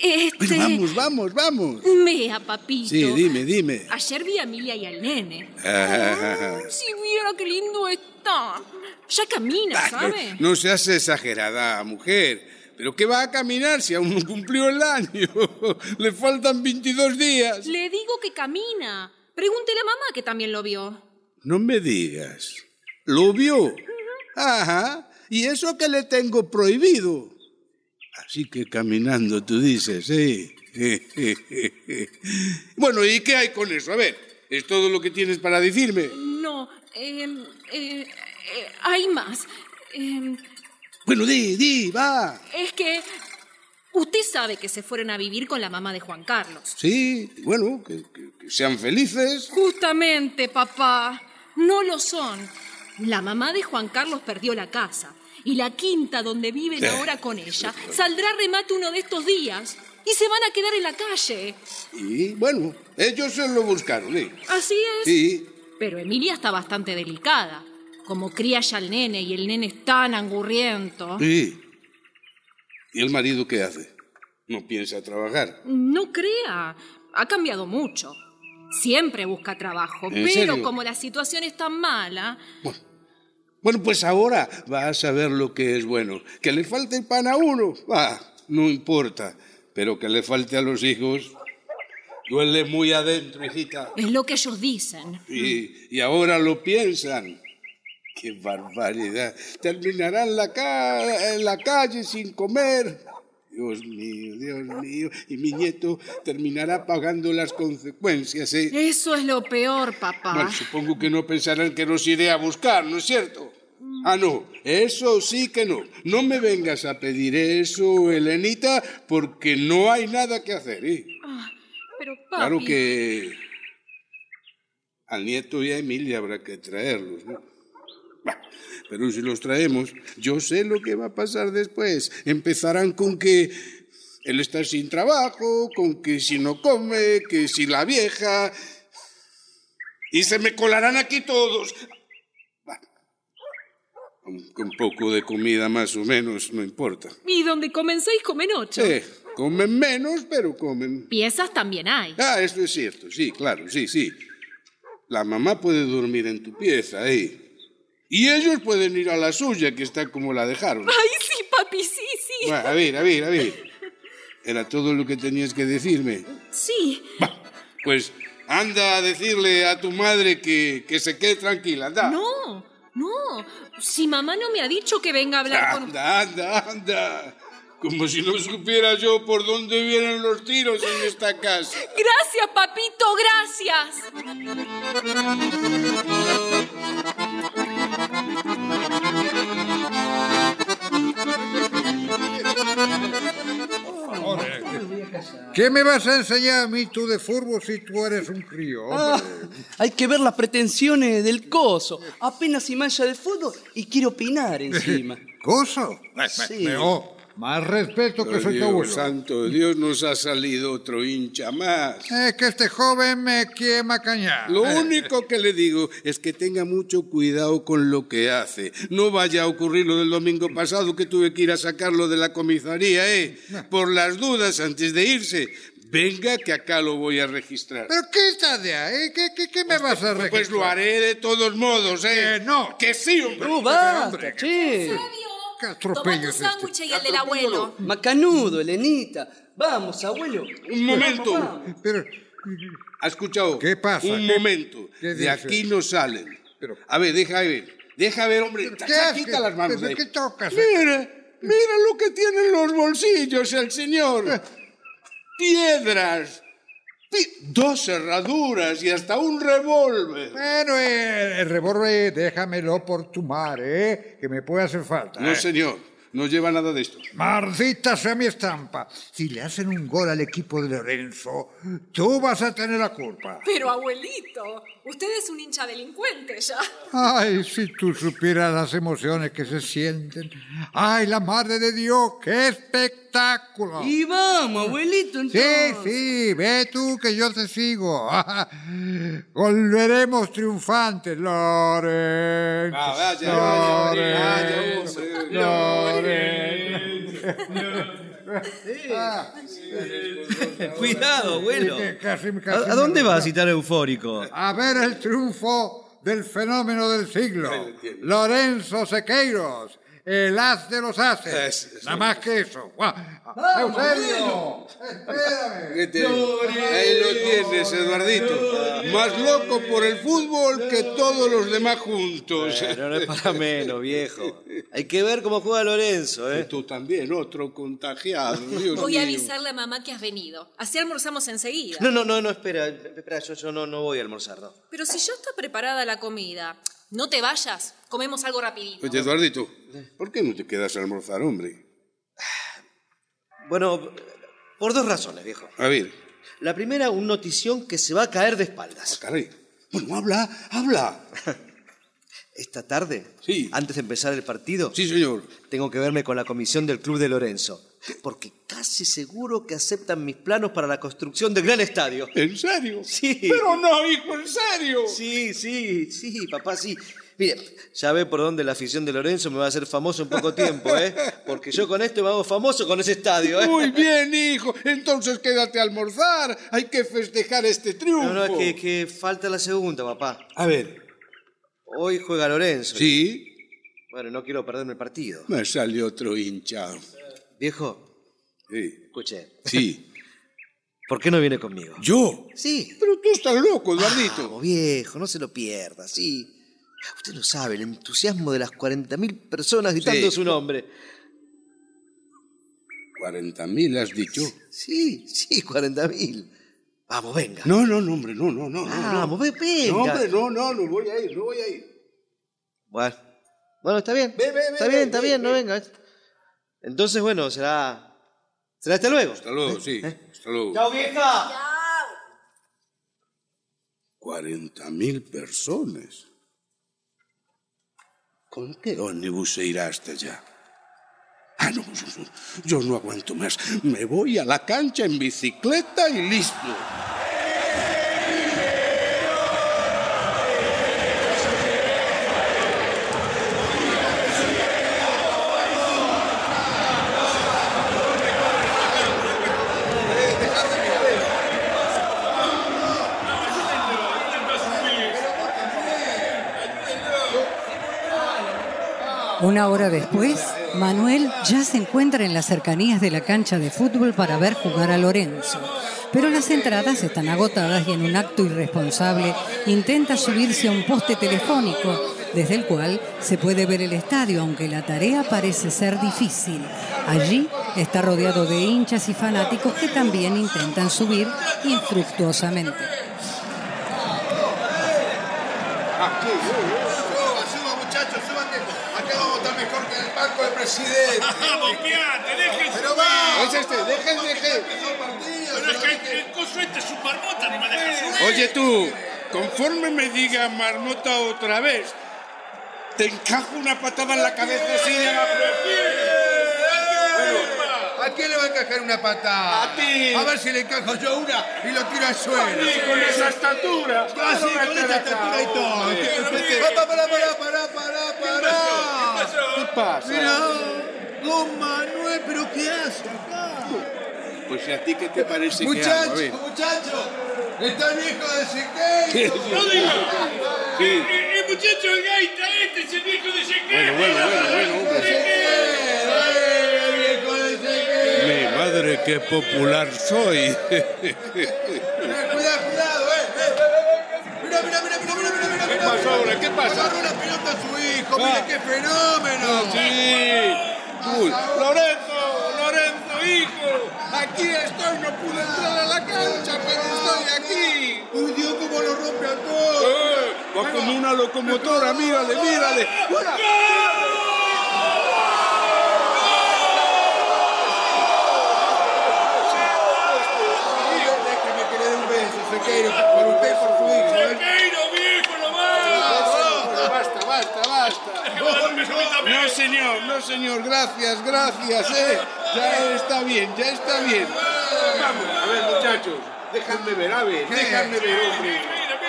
Este. Bueno, vamos, vamos, vamos. Vea, papito. Sí, dime, dime. Ayer vi a Emilia y al nene. Ah, Si viera qué lindo está. Ya camina, ¿sabe? no seas exagerada, mujer. ¿Pero qué va a caminar si aún no cumplió el año? Le faltan 22 días. Le digo que camina. Pregúntele a mamá que también lo vio. No me digas. ¿Lo vio? Ajá. ¿Y eso que le tengo prohibido? Así que caminando, tú dices, ¿eh? bueno, ¿y qué hay con eso? A ver, ¿es todo lo que tienes para decirme? No, eh, eh, eh, hay más. Bueno, di, di, va. es que usted sabe que se fueron a vivir con la mamá de Juan Carlos. Sí, bueno, que, que- que sean felices. Justamente, papá. No lo son. La mamá de Juan Carlos perdió la casa. Y la quinta donde viven Eh. ahora con ella saldrá remate uno de estos días. Y se van a quedar en la calle. Y bueno, ellos se lo buscaron, ¿eh? Así es. Sí. Pero Emilia está bastante delicada. Como cría ya al nene y el nene es tan angurriento. Sí. ¿Y el marido qué hace? No piensa trabajar. No crea. Ha cambiado mucho. Siempre busca trabajo. ¿En Pero serio? como la situación es tan mala, Bueno, pues ahora va a saber lo que es bueno. Que le falte el pan a uno, va, no importa. Pero que le falte a los hijos, duele muy adentro, hijita. es lo que ellos dicen. Y, y ahora lo piensan. ¡Qué barbaridad! Terminarán la ca- en la calle sin comer. Dios mío, Dios mío. Y mi nieto terminará pagando las consecuencias, ¿eh? Eso es lo peor, papá. Bueno, supongo que no pensarán que los iré a buscar, ¿no es cierto? Ah, no, eso sí que no. No me vengas a pedir eso, Elenita, porque no hay nada que hacer, ¿eh? Ah, pero papi. Claro que al nieto y a Emilia habrá que traerlos, ¿no? Pero si los traemos, yo sé lo que va a pasar después. Empezarán con que él está sin trabajo, con que si no come, que si la vieja... Y se me colarán aquí todos. Con, poco de comida más o menos, no importa. Y donde comen seis, comen ocho. Sí, comen menos, pero comen. Piezas también hay. Ah, eso es cierto, sí, claro, sí, sí. La mamá puede dormir en tu pieza, ¿eh? Y ellos pueden ir a la suya, que está como la dejaron. Ay, sí, papi, sí, sí. Bueno, a ver, a ver, a ver. Era todo lo que tenías que decirme. Sí. Pues anda a decirle a tu madre que, que se quede tranquila, anda. No, no. Si mamá no me ha dicho que venga a hablar con... Anda, anda, anda. Como si no supiera yo por dónde vienen los tiros en esta casa. Gracias, papito, gracias. ¿Qué me vas a enseñar a mí tú de fútbol si tú eres un crío? Ah, hay que ver las pretensiones del coso. Apenas si mancha de fútbol y quiere opinar encima. ¿Coso? Sí. No, Más respeto que soy tu abuelo. santo, Dios nos ha salido otro hincha más. Es que este joven me quiere macañar. Lo único que le digo es que tenga mucho cuidado con lo que hace. No vaya a ocurrir lo del domingo pasado que tuve que ir a sacarlo de la comisaría, ¿eh? Por las dudas antes de irse. Venga, que acá lo voy a registrar. ¿Pero qué estás de ahí? ¿Qué, qué, qué me vas a registrar? Pues lo haré de todos modos, ¿eh? Que no. Que sí, hombre. ¡Uh, basta, che! ¿Qué Toma atropello tu es este? sándwich y el del abuelo. Macanudo, Elenita. Vamos, abuelo. Un momento. Vamos, vamos. Pero, ¿Ha escuchado? ¿Qué pasa? Un ¿Qué- momento. qué de aquí no salen. Pero- A ver, deja ver. Deja ver, hombre. ¿Qué Saca, haces? quita las manos ¿Pero ahí. qué tocas? Mira, mira lo que tiene en los bolsillos el señor. Piedras. Dos cerraduras y hasta un revólver. Bueno, el, el revólver déjamelo por tu madre, ¿eh? que me puede hacer falta. No, ¿eh? señor. No lleva nada de esto. Maldita sea mi estampa. Si le hacen un gol al equipo de Lorenzo, tú vas a tener la culpa. Pero abuelito, usted es un hincha delincuente ya. Ay, si tú supieras las emociones que se sienten. Ay, la madre de Dios, qué espectáculo. Y vamos, abuelito, Sí, entonces. sí, ve tú que yo te sigo. Volveremos triunfantes, Loren. Ah, vaya, Loren. vaya, hombre. Loren. Cuidado, abuelo. Casi- ¿A, casi a dónde vas si tan eufórico? A ver el triunfo del fenómeno del siglo. Lorenzo Sequeiros, el as de los haces. Es- es- Nada más que eso. Guau. ¡Eusebio! ¡Espérame! ¿Qué te- Ahí lo tienes, Eduardito. Más loco por el fútbol que todos los demás juntos. Pero no es para menos, viejo. Hay que ver cómo juega Lorenzo, ¿eh? Tú también, otro contagiado. Dios Voy a mío. avisarle a mamá que has venido. Así almorzamos enseguida. No, no, no, no, espera, espera, yo, yo no, no voy a almorzar, no. Pero si ya está preparada la comida, no te vayas. Comemos algo rapidito. Oye, Eduardito, ¿por qué no te quedas a almorzar, hombre? Bueno, por dos razones, viejo. A ver, La primera, un notición que se va a caer de espaldas. caray. Bueno, habla, habla. Esta tarde, Sí. antes de empezar el partido, Sí, señor. tengo que verme con la comisión del Club de Lorenzo. Porque casi seguro que aceptan mis planos para la construcción del gran estadio. ¿En serio? Sí. Pero no, hijo, en serio. Sí, sí, sí, papá, sí. Mire, ya ve por dónde la afición de Lorenzo me va a hacer famoso en poco tiempo, ¿eh? Porque yo con esto me hago famoso con ese estadio, ¿eh? Muy bien, hijo. Entonces quédate a almorzar. Hay que festejar este triunfo. No, no, es que, que falta la segunda, papá. A ver. Hoy juega Lorenzo. Sí, Bueno, no quiero perderme el partido. me salió otro hincha. Viejo, Sí. escuche, Sí. ¿por qué no viene conmigo? ¿Yo? Sí. Pero tú estás loco, Eduardito. Vamos, viejo, no se lo pierda, sí. Usted no sabe el entusiasmo de las 40.000 personas gritando Sí. su nombre. 40.000 has dicho. Sí, sí, 40.000. Vamos, venga. No, no, no, hombre, no, no, no. no, no. Vamos, ve- venga. No, hombre, no, no, no voy a ir, no voy a ir. Bueno, bueno, está bien. Ve, ve, ve, está bien, está bien, no ve. venga. Entonces, bueno, será. Será hasta luego. Hasta luego, sí. Hasta luego. ¡Chao, vieja! 40.000 personas. ¿Con qué ómnibus se irá hasta allá? Ah, no, yo, no aguanto más. Me voy a la cancha en bicicleta y listo. Una hora después, Manuel ya se encuentra en las cercanías de la cancha de fútbol para ver jugar a Lorenzo. Pero las entradas están agotadas y en un acto irresponsable intenta subirse a un poste telefónico desde el cual se puede ver el estadio, aunque la tarea parece ser difícil. Allí está rodeado de hinchas y fanáticos que también intentan subir infructuosamente. Suba, banco del presidente. ¡Vamos, piate! ¡Dejen Pero va. Es este, dejen, dejen. Pero es que el coso este es su marmota, ni me deja subir. Oye tú, conforme me diga marmota otra vez, te encajo una patada en la cabeza así la ¿A quién le va a encajar una patada? A ti. A ver si le encajo yo una y lo tiro al suelo. A mí, con esa estatura. Ah, sí, con esa estatura y todo. Pará, pará, pará, pará, pará. ¿Qué pasa? Mira, don Manuel, ¿pero qué hace acá? Pues ¿y a ti qué te parece que hago? Muchacho, muchacho, está el viejo de Siqueiro. No diga. Sí. El, el muchacho el gaita este es el viejo de Sequeira. Bueno, bueno, bueno, bueno, hombre. El viejo de Siqueiro. Mi madre, qué popular soy. Cuidado, cuidado, eh. eh. Mira, mira, mira, mira, mira, mira, mira. ¿Qué pasó ahora? ¿Qué pasa? Mira Ah. qué fenómeno. Sí. Uy, Lorenzo, Lorenzo, hijo. Aquí estoy, no pude entrar a la cancha, pero estoy aquí. Uy, Dios, cómo lo rompe a todos. Eh, va como una locomotora, mírale, mírale. Sequeiro, por usted y por su hijo. ¿eh? Sequeiro, viejo, nomás. Basta, basta, basta. No, señor, no, señor. Gracias, gracias, eh. Ya está bien, ya está bien. Vamos, a ver, muchachos. Déjame ver, a ver, déjame ver, hombre.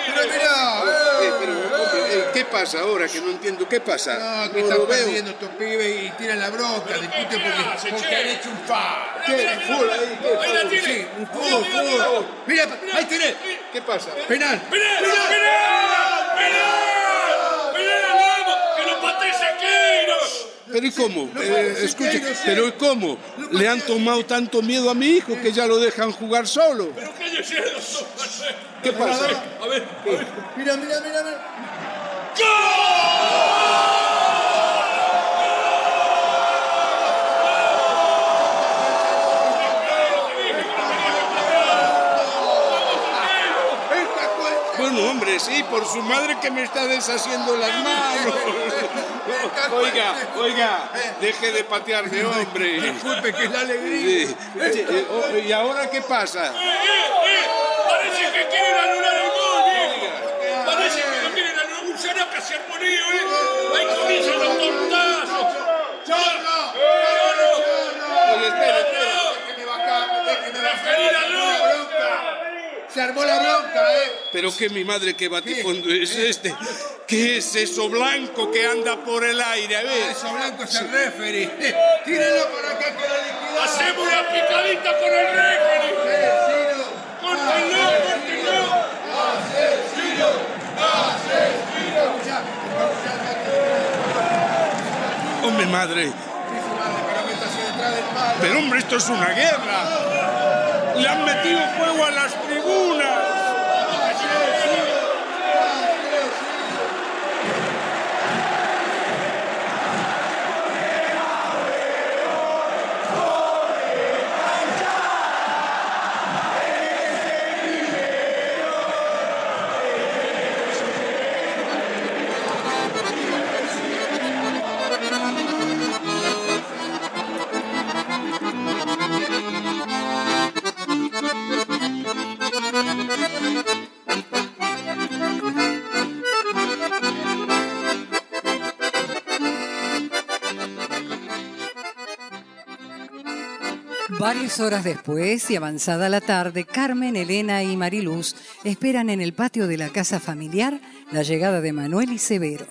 Mira, mira. Eh, pero, hombre, eh, ¿qué pasa ahora? Que no entiendo. ¿qué pasa? No, que están lo veo. perdiendo estos pibes y tiran la bronca, discuten porque, porque han hecho un fa. ¿Qué? Fútbol ahí, ¿qué? Fútbol, tiene. sí. Un fútbol, fútbol. Mira, ahí tenés. ¿Qué pasa? Penal. ¡Penal! ¡Penal! ¡Penal! ¡Penal, vamos! ¡Que lo patee Sequeiros! Pero ¿y cómo? Eh, escuche, pero ¿y cómo? Le han tomado tanto miedo a mi hijo que ya lo dejan jugar solo. ¡Pero cállese ¿Qué pasa? A ver, a ver. Mira, mira, mira, mira. Bueno, sí, por su madre que me está deshaciendo las manos. Oiga, oiga, deje de patearme, hombre. Disculpe, que es la alegría. Sí. Eh, oh, ¿Y ahora qué pasa? ¡Eh, eh! Parece que quieren anular el gol, viejo. Parece que lo quieren anular. Un Zaraca se ha ponido, ¿eh? Ahí comienzan los tortazos. ¡Chorro! Oye, espera, espera. Déjeme bajar, déjeme bajar. Se armó la bronca, ¿eh? Pero que mi madre, qué batifondo es este. ¿Qué es eso blanco que anda por el aire? A ver. Eso blanco es el referee. Tírenlo para acá que la liquidamos. ¡Hacemos una picadita con el referee! Asesino. ¡Córtenlo, córtenlo! Asesino. Asesino. Hombre, madre. Pero hombre, esto es una guerra. Le han metido fuego a las Varias horas después y avanzada la tarde, Carmen, Elena y Mariluz esperan en el patio de la casa familiar la llegada de Manuel y Severo.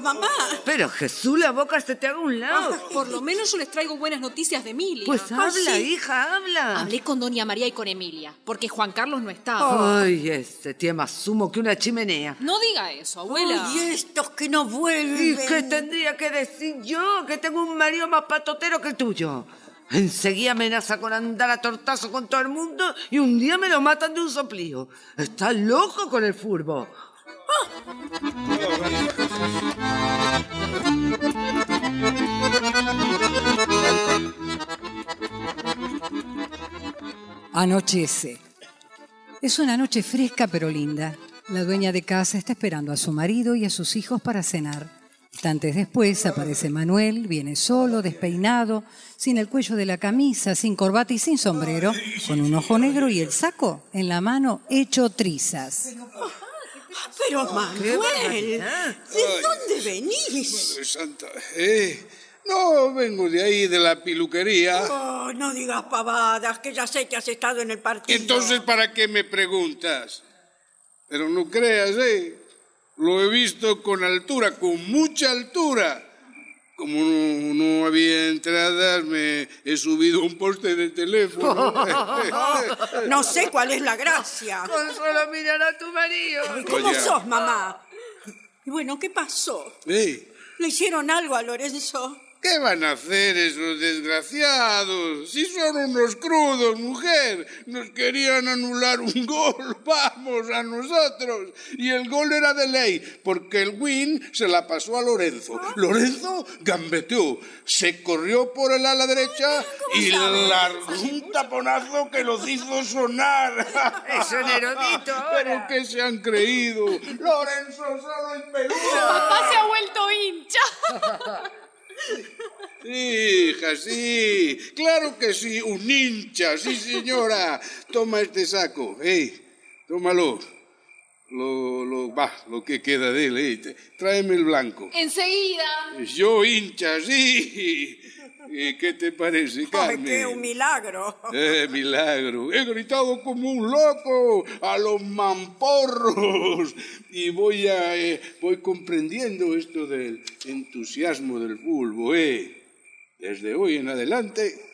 Mamá. Pero Jesús, la boca se te haga a un lado. Por lo menos yo les traigo buenas noticias de Emilia. Pues Ah, habla, sí. hija, habla. Hablé con Doña María y con Emilia, porque Juan Carlos no estaba. Ay, ese tiene más sumo que una chimenea. No diga eso, abuela. Ay, estos que no vuelven. ¿Y qué tendría que decir yo? Que tengo un marido más patotero que el tuyo. Enseguida amenaza con andar a tortazo con todo el mundo y un día me lo matan de un soplío. Está loco con el furbo. Anochece. Es una noche fresca pero linda. La dueña de casa está esperando a su marido y a sus hijos para cenar. Instantes después aparece Manuel, viene solo, despeinado, sin el cuello de la camisa, sin corbata y sin sombrero, con un ojo negro y el saco en la mano hecho trizas. Pero Manuel. ¿de dónde venís? Madre Santa. Eh, no, vengo de ahí, de la peluquería. Oh, no digas pavadas, que ya sé que has estado en el partido. Entonces, ¿para qué me preguntas? Pero no creas, ¿eh? Lo he visto con altura, con mucha altura. Como no, no había entradas, me he subido a un poste de teléfono. No sé cuál es la gracia. Con solo mirar a tu marido. ¿Cómo Oye. sos, mamá? Y bueno, ¿qué pasó? Eh, ¿Le hicieron algo a Lorenzo? ¿Qué van a hacer esos desgraciados? Si son unos crudos, mujer. Nos querían anular un gol, vamos, a nosotros. Y el gol era de ley, porque el win se la pasó a Lorenzo. Lorenzo gambeteó, se corrió por el ala derecha y largó un taponazo que los hizo sonar. Es un erudito ¿Pero ahora. qué se han creído? Lorenzo solo en Perú. Papá se ha vuelto hincha. Hija, sí. Claro que sí, un hincha, sí, señora. Toma este saco, eh. Tómalo. Lo, lo, va, lo que queda de él. T- Tráeme el blanco. Enseguida. Yo hincha, sí. ¿Y qué te parece, Carmen? qué un milagro. ¡Eh, milagro! He gritado como un loco a los mamporros y voy a eh, voy comprendiendo esto del entusiasmo del fútbol, ¿eh? Desde hoy en adelante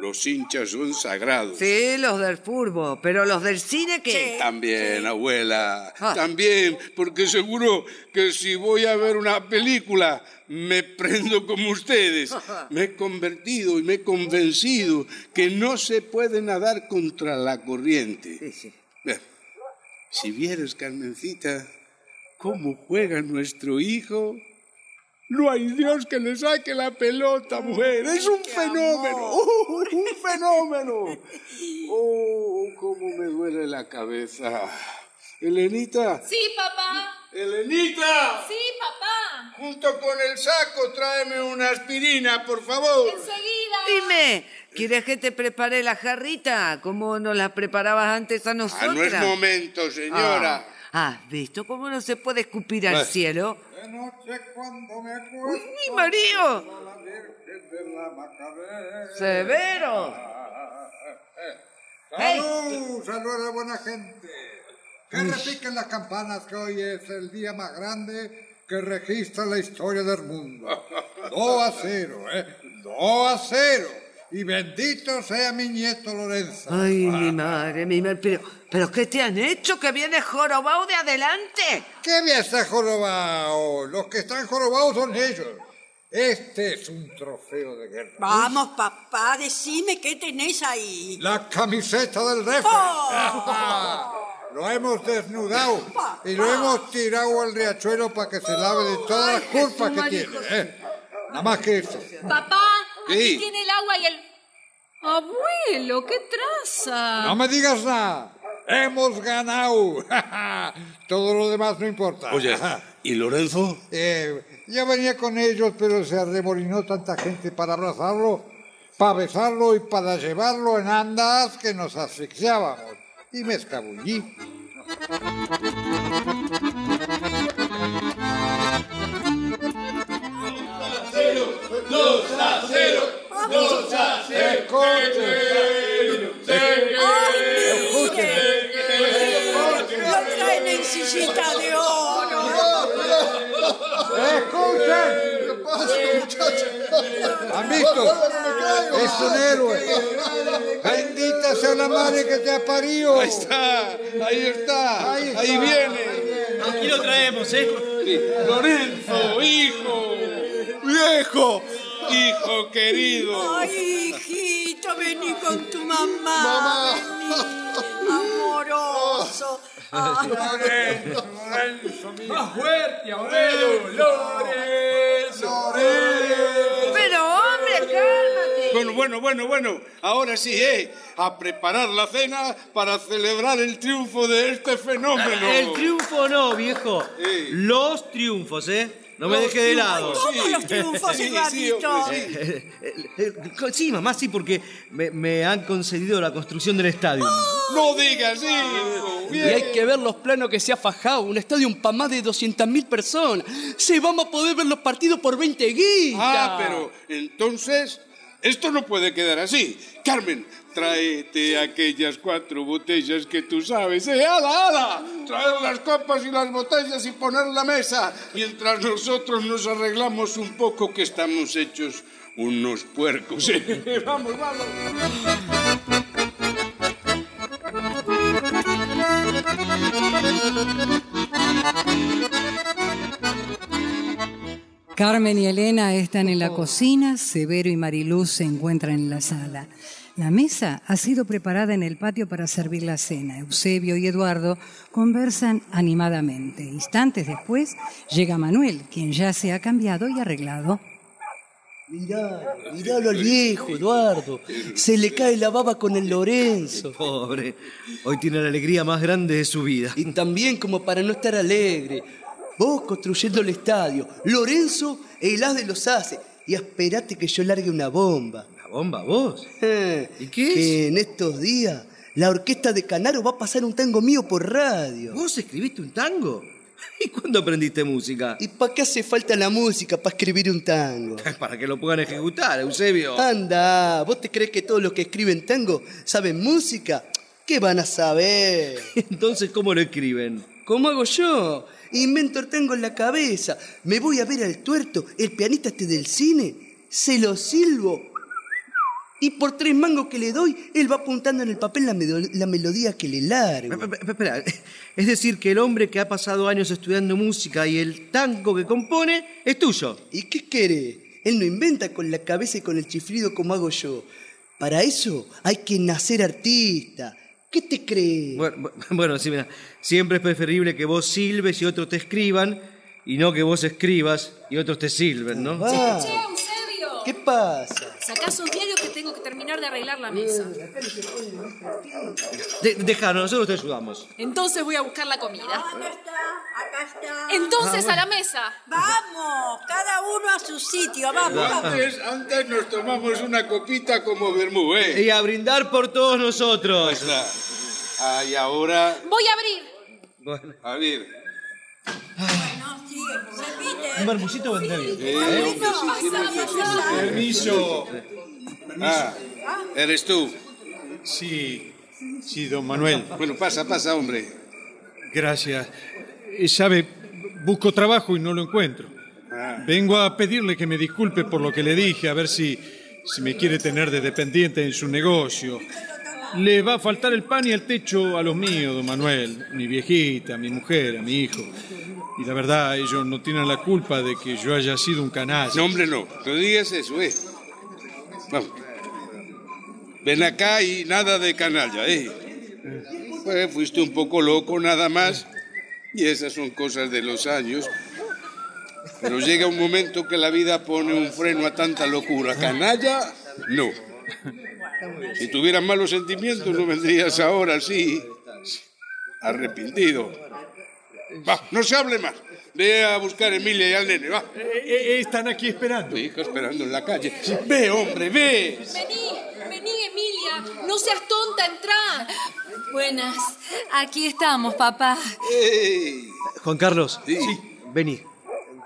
los hinchas son sagrados. Sí, los del furbo, pero los del cine qué? También, abuela, Ah. también, porque seguro que si voy a ver una película me prendo como ustedes. Me he convertido y me he convencido que no se puede nadar contra la corriente. Ve, Si vieras, Carmencita, cómo juega nuestro hijo, no hay Dios que le saque la pelota, mujer. Es un fenómeno, ¡uh! un fenómeno. Oh, cómo me duele la cabeza. Elenita, Sí, papá. Elenita, Sí, papá. junto con el saco tráeme una aspirina, por favor. Enseguida. Dime, ¿quieres que te prepare la jarrita como nos la preparabas antes a Ah, nosotras? no es momento, señora. Ah, ¿has visto cómo no se puede escupir al cielo? De noche cuando me acuerdo. ¡Uy, mi marido! ¡Severo! ¡Salud! ¡Salud a la buena gente! Que repiquen las campanas que hoy es el día más grande que registra la historia del mundo. Dos a cero, ¿eh? Dos a cero. Y bendito sea mi nieto Lorenzo. Ay, mi madre, mi madre. Pero, ¿pero qué te han hecho? ¿Que vienes jorobado de adelante? ¿Qué me está jorobado? Los que están jorobados son ellos. Este es un trofeo de guerra. Vamos, papá, decime qué tenés ahí. La camiseta del referee. Oh. Lo hemos desnudado y lo hemos tirado al riachuelo para que se lave de todas las culpas que tiene. ¿eh? Nada más que eso. Papá, Sí. aquí tiene el agua y el... Abuelo, qué traza. No me digas nada. Hemos ganado. Todo lo demás no importa. Oye, ¿y Lorenzo? Eh, ya venía con ellos, pero se arremolinó tanta gente para abrazarlo, para besarlo y para llevarlo en andas que nos asfixiábamos. Y me escabullí. Lo traen en sillita de oro. ¡Escuchen! ¿Qué pasa, muchachos? ¿Han visto? Es un héroe. Bendita sea la madre que te ha parido. Ahí está, ahí está, Ahí ahí, está. viene. Aquí lo traemos, ¿eh? Lorenzo, hijo, viejo, hijo querido. Ay, hijito, vení con tu mamá. Mamá. Vení, amoroso. Ay, Lorenzo, Lorenzo, mi ¡Más fuerte, abuelo! ¡Lorenzo! Pero, hombre, cálmate. Bueno, bueno, bueno, bueno. Ahora sí, ¿eh? A preparar la cena para celebrar el triunfo de este fenómeno. El triunfo no, viejo. Sí. Los triunfos, ¿eh? No me deje de lado. ¿Cómo los triunfos, Eduardito? Eh, eh, Sí, mamá, sí, porque me, me han concedido la construcción del estadio. No digas eso. Y hay que ver los planos que se ha fajado. Un estadio para más de 200.000 personas. Se vamos a poder ver los partidos por 20 guitas. Ah, pero entonces esto no puede quedar así. Carmen, tráete aquellas cuatro botellas que tú sabes. ¡Eh, ala, ala! Traer las copas y las botellas y poner la mesa. Mientras nosotros nos arreglamos un poco que estamos hechos unos puercos. vamos, vamos. Carmen y Elena están en la cocina, Severo y Mariluz se encuentran en la sala. La mesa ha sido preparada en el patio para servir la cena. Eusebio y Eduardo conversan animadamente. Instantes después llega Manuel, quien ya se ha cambiado y arreglado. Mirá, miralo al viejo, Eduardo. Se le cae la baba con el Lorenzo. Pobre, hoy tiene la alegría más grande de su vida. Y también como para no estar alegre. Vos construyendo el estadio, Lorenzo el as de los haces. Y esperate que yo largue una bomba. ¿Una bomba vos? ¿Y qué Que en estos días la orquesta de Canaro va a pasar un tango mío por radio. ¿Vos escribiste un tango? ¿Y cuándo aprendiste música? ¿Y para qué hace falta la música para escribir un tango? Para que lo puedan ejecutar, Eusebio. Anda, ¿vos te crees que todos los que escriben tango saben música? ¿Qué van a saber? Entonces, ¿cómo lo escriben? ¿Cómo hago yo? Invento el tango en la cabeza. Me voy a ver al tuerto, el pianista este del cine. Se lo silbo. Y por tres mangos que le doy, él va apuntando en el papel la, medo- la melodía que le largo. Pe- pe- Espera, es decir, que el hombre que ha pasado años estudiando música y el tango que compone es tuyo. ¿Y qué querés? Él no inventa con la cabeza y con el chiflido como hago yo. Para eso hay que nacer artista. ¿Qué te crees? Bueno, bu- bueno, sí, mira, siempre es preferible que vos silbes y otros te escriban, y no que vos escribas y otros te silben, ¿no? Ah. ¿Qué pasa? Sacá esos diarios que tengo que terminar de arreglar la mesa. De, dejalo, nosotros te ayudamos. Entonces voy a buscar la comida. Acá está, acá está. Entonces a la mesa. Vamos, cada uno a su sitio, vamos, vamos. Antes, antes nos tomamos una copita como vermú, ¿eh? Y a brindar por todos nosotros. Está. Ah, y ahora, Voy a abrir. Bueno, a ver. Un barbucito vendrá bien. Eh, Permiso. Ah, eres tú. Sí, sí, don Manuel. Bueno, pasa, pasa, hombre. Gracias. Eh, Sabe, busco trabajo y no lo encuentro. Ah. Vengo a pedirle que me disculpe por lo que le dije, a ver si, si me quiere tener de dependiente en su negocio. Le va a faltar el pan y el techo a los míos, don Manuel. Mi viejita, a mi mujer, a mi hijo. Y la verdad, ellos no tienen la culpa de que yo haya sido un canalla. No, hombre, no. No digas eso, ¿eh? Vamos. Ven acá y nada de canalla, ¿eh? Pues fuiste un poco loco nada más. Y esas son cosas de los años. Pero llega un momento que la vida pone un freno a tanta locura. Canalla, no. Si tuvieras malos sentimientos no vendrías ahora así, arrepentido. Va, no se hable más. Ve a buscar a Emilia y al nene, va. Eh, eh, están aquí esperando. Tu hija esperando en la calle. Ve, hombre, ve. Vení, vení, Emilia. No seas tonta, entrá. Buenas. Aquí estamos, papá. Ey. Juan Carlos, Sí. vení.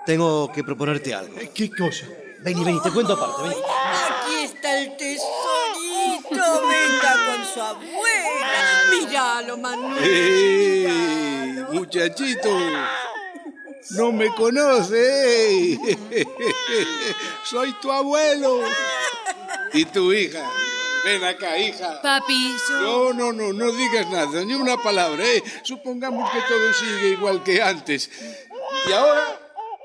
Tengo que proponerte algo. Eh, ¿Qué cosa? Vení, vení, te cuento aparte, vení. Aquí está el tesorito. Su abuela. Míralo, Manuel. Ey, muchachito. No me conoce. Soy tu abuelo. Y tu hija. Ven acá, hija. Papi, yo... No, no, no, no digas nada, ni una palabra, ¿eh? Supongamos que todo sigue igual que antes. Y ahora,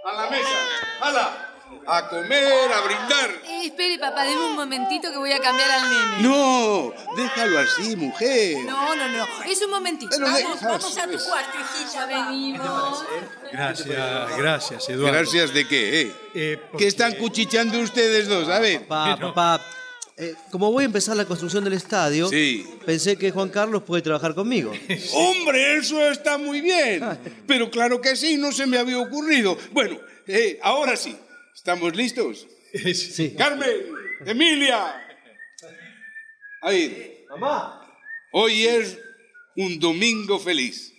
a la mesa. ¡Hala! A comer, a brindar. Eh, espere, papá, deme un momentito que voy a cambiar al nene. No, déjalo así, mujer. No, no, no. Es un momentito. Pero Vamos, a tu cuarto, hijita. venimos. Gracias, gracias, Eduardo. Gracias de qué, ¿eh? Eh, ¿Qué están cuchicheando ustedes dos? A ver. Papá, papá, Eh, como voy a empezar la construcción del estadio, Sí. pensé que Juan Carlos puede trabajar conmigo. Hombre, eso está muy bien. Pero claro que sí, no se me había ocurrido. Bueno, eh, ahora sí. ¿Estamos listos? Sí. Carmen, Emilia. Ahí. Mamá. Hoy es un domingo feliz.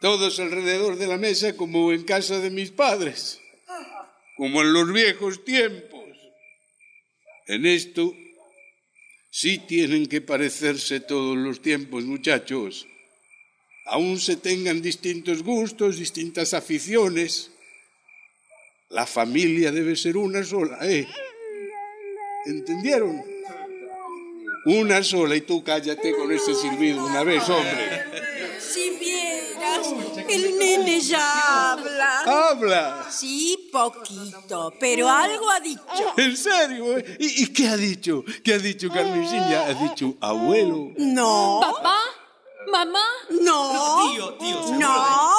Todos alrededor de la mesa como en casa de mis padres. Como en los viejos tiempos. En esto sí tienen que parecerse todos los tiempos, muchachos. Aún se tengan distintos gustos, distintas aficiones. La familia debe ser una sola, ¿eh? ¿Entendieron? Una sola y tú cállate con ese silbido una vez, hombre. Si vieras, el nene ya habla. ¡Habla! Sí, poquito, pero algo ha dicho. ¿En serio? eh? ¿Y, y qué ha dicho? ¿Qué ha dicho Carmencilla? ¿Ha dicho abuelo? No. ¿Papá? ¿Mamá? No. Tío, tío, seguro. No.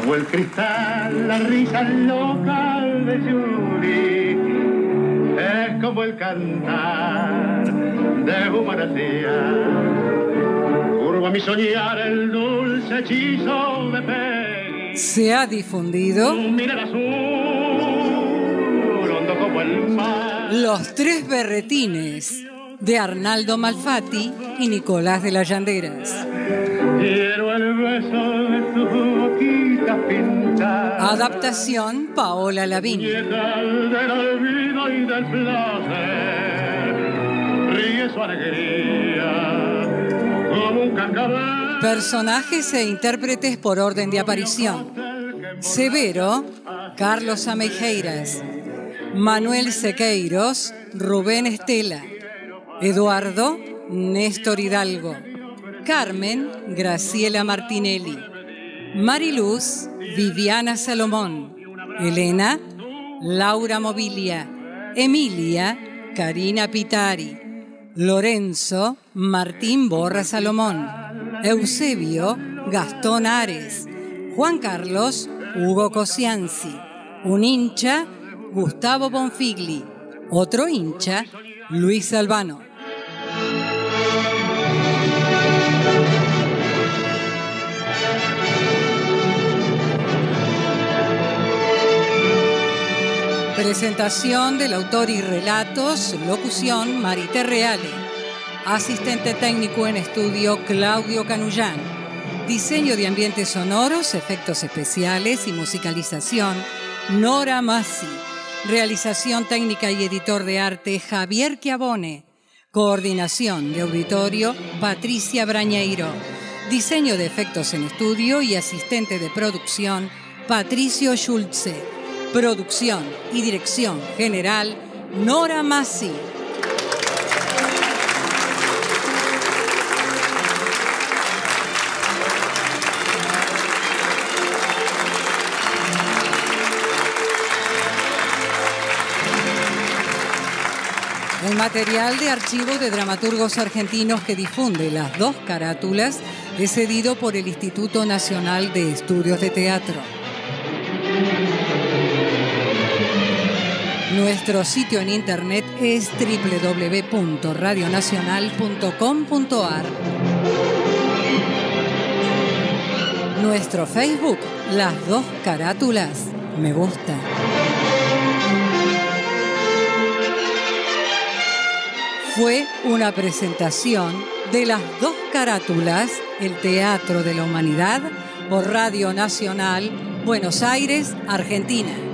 Como el cristal, la risa local de Judy. Es como el cantar de humanacía. Curva mi soñar el dulce hechizo de Peggy. Se ha difundido Mira el azul, hondo como el mar. Los tres berretines de Arnaldo Malfatti y Nicolás de las Llanderas. Adaptación Paola Lavín. Personajes e intérpretes por orden de aparición. Severo, Carlos Amejeiras. Manuel Sequeiros, Rubén Estela. Eduardo, Néstor Hidalgo. Carmen, Graciela Martinelli. Mariluz, Viviana Salomón. Elena, Laura Mobilia. Emilia, Karina Pitari. Lorenzo, Martín Borra Salomón. Eusebio, Gastón Ares. Juan Carlos, Hugo Cosianzi. Un hincha, Gustavo Bonfigli. Otro hincha, Luis Albano. Presentación del autor y relatos, locución Marité Reale. Asistente técnico en estudio Claudio Canullán. Diseño de ambientes sonoros, efectos especiales y musicalización Nora Massi. Realización técnica y editor de arte Javier Chiavone. Coordinación de auditorio Patricia Brañeiro. Diseño de efectos en estudio y asistente de producción Patricio Schulze. Producción y dirección general Nora Massi. El material de archivo de dramaturgos argentinos que difunde las dos carátulas es cedido por el Instituto Nacional de Estudios de Teatro. Nuestro sitio en internet es www.radionacional.com.ar. Nuestro Facebook, las dos carátulas, me gusta. Fue una presentación de las dos carátulas, el Teatro de la Humanidad, por Radio Nacional, Buenos Aires, Argentina.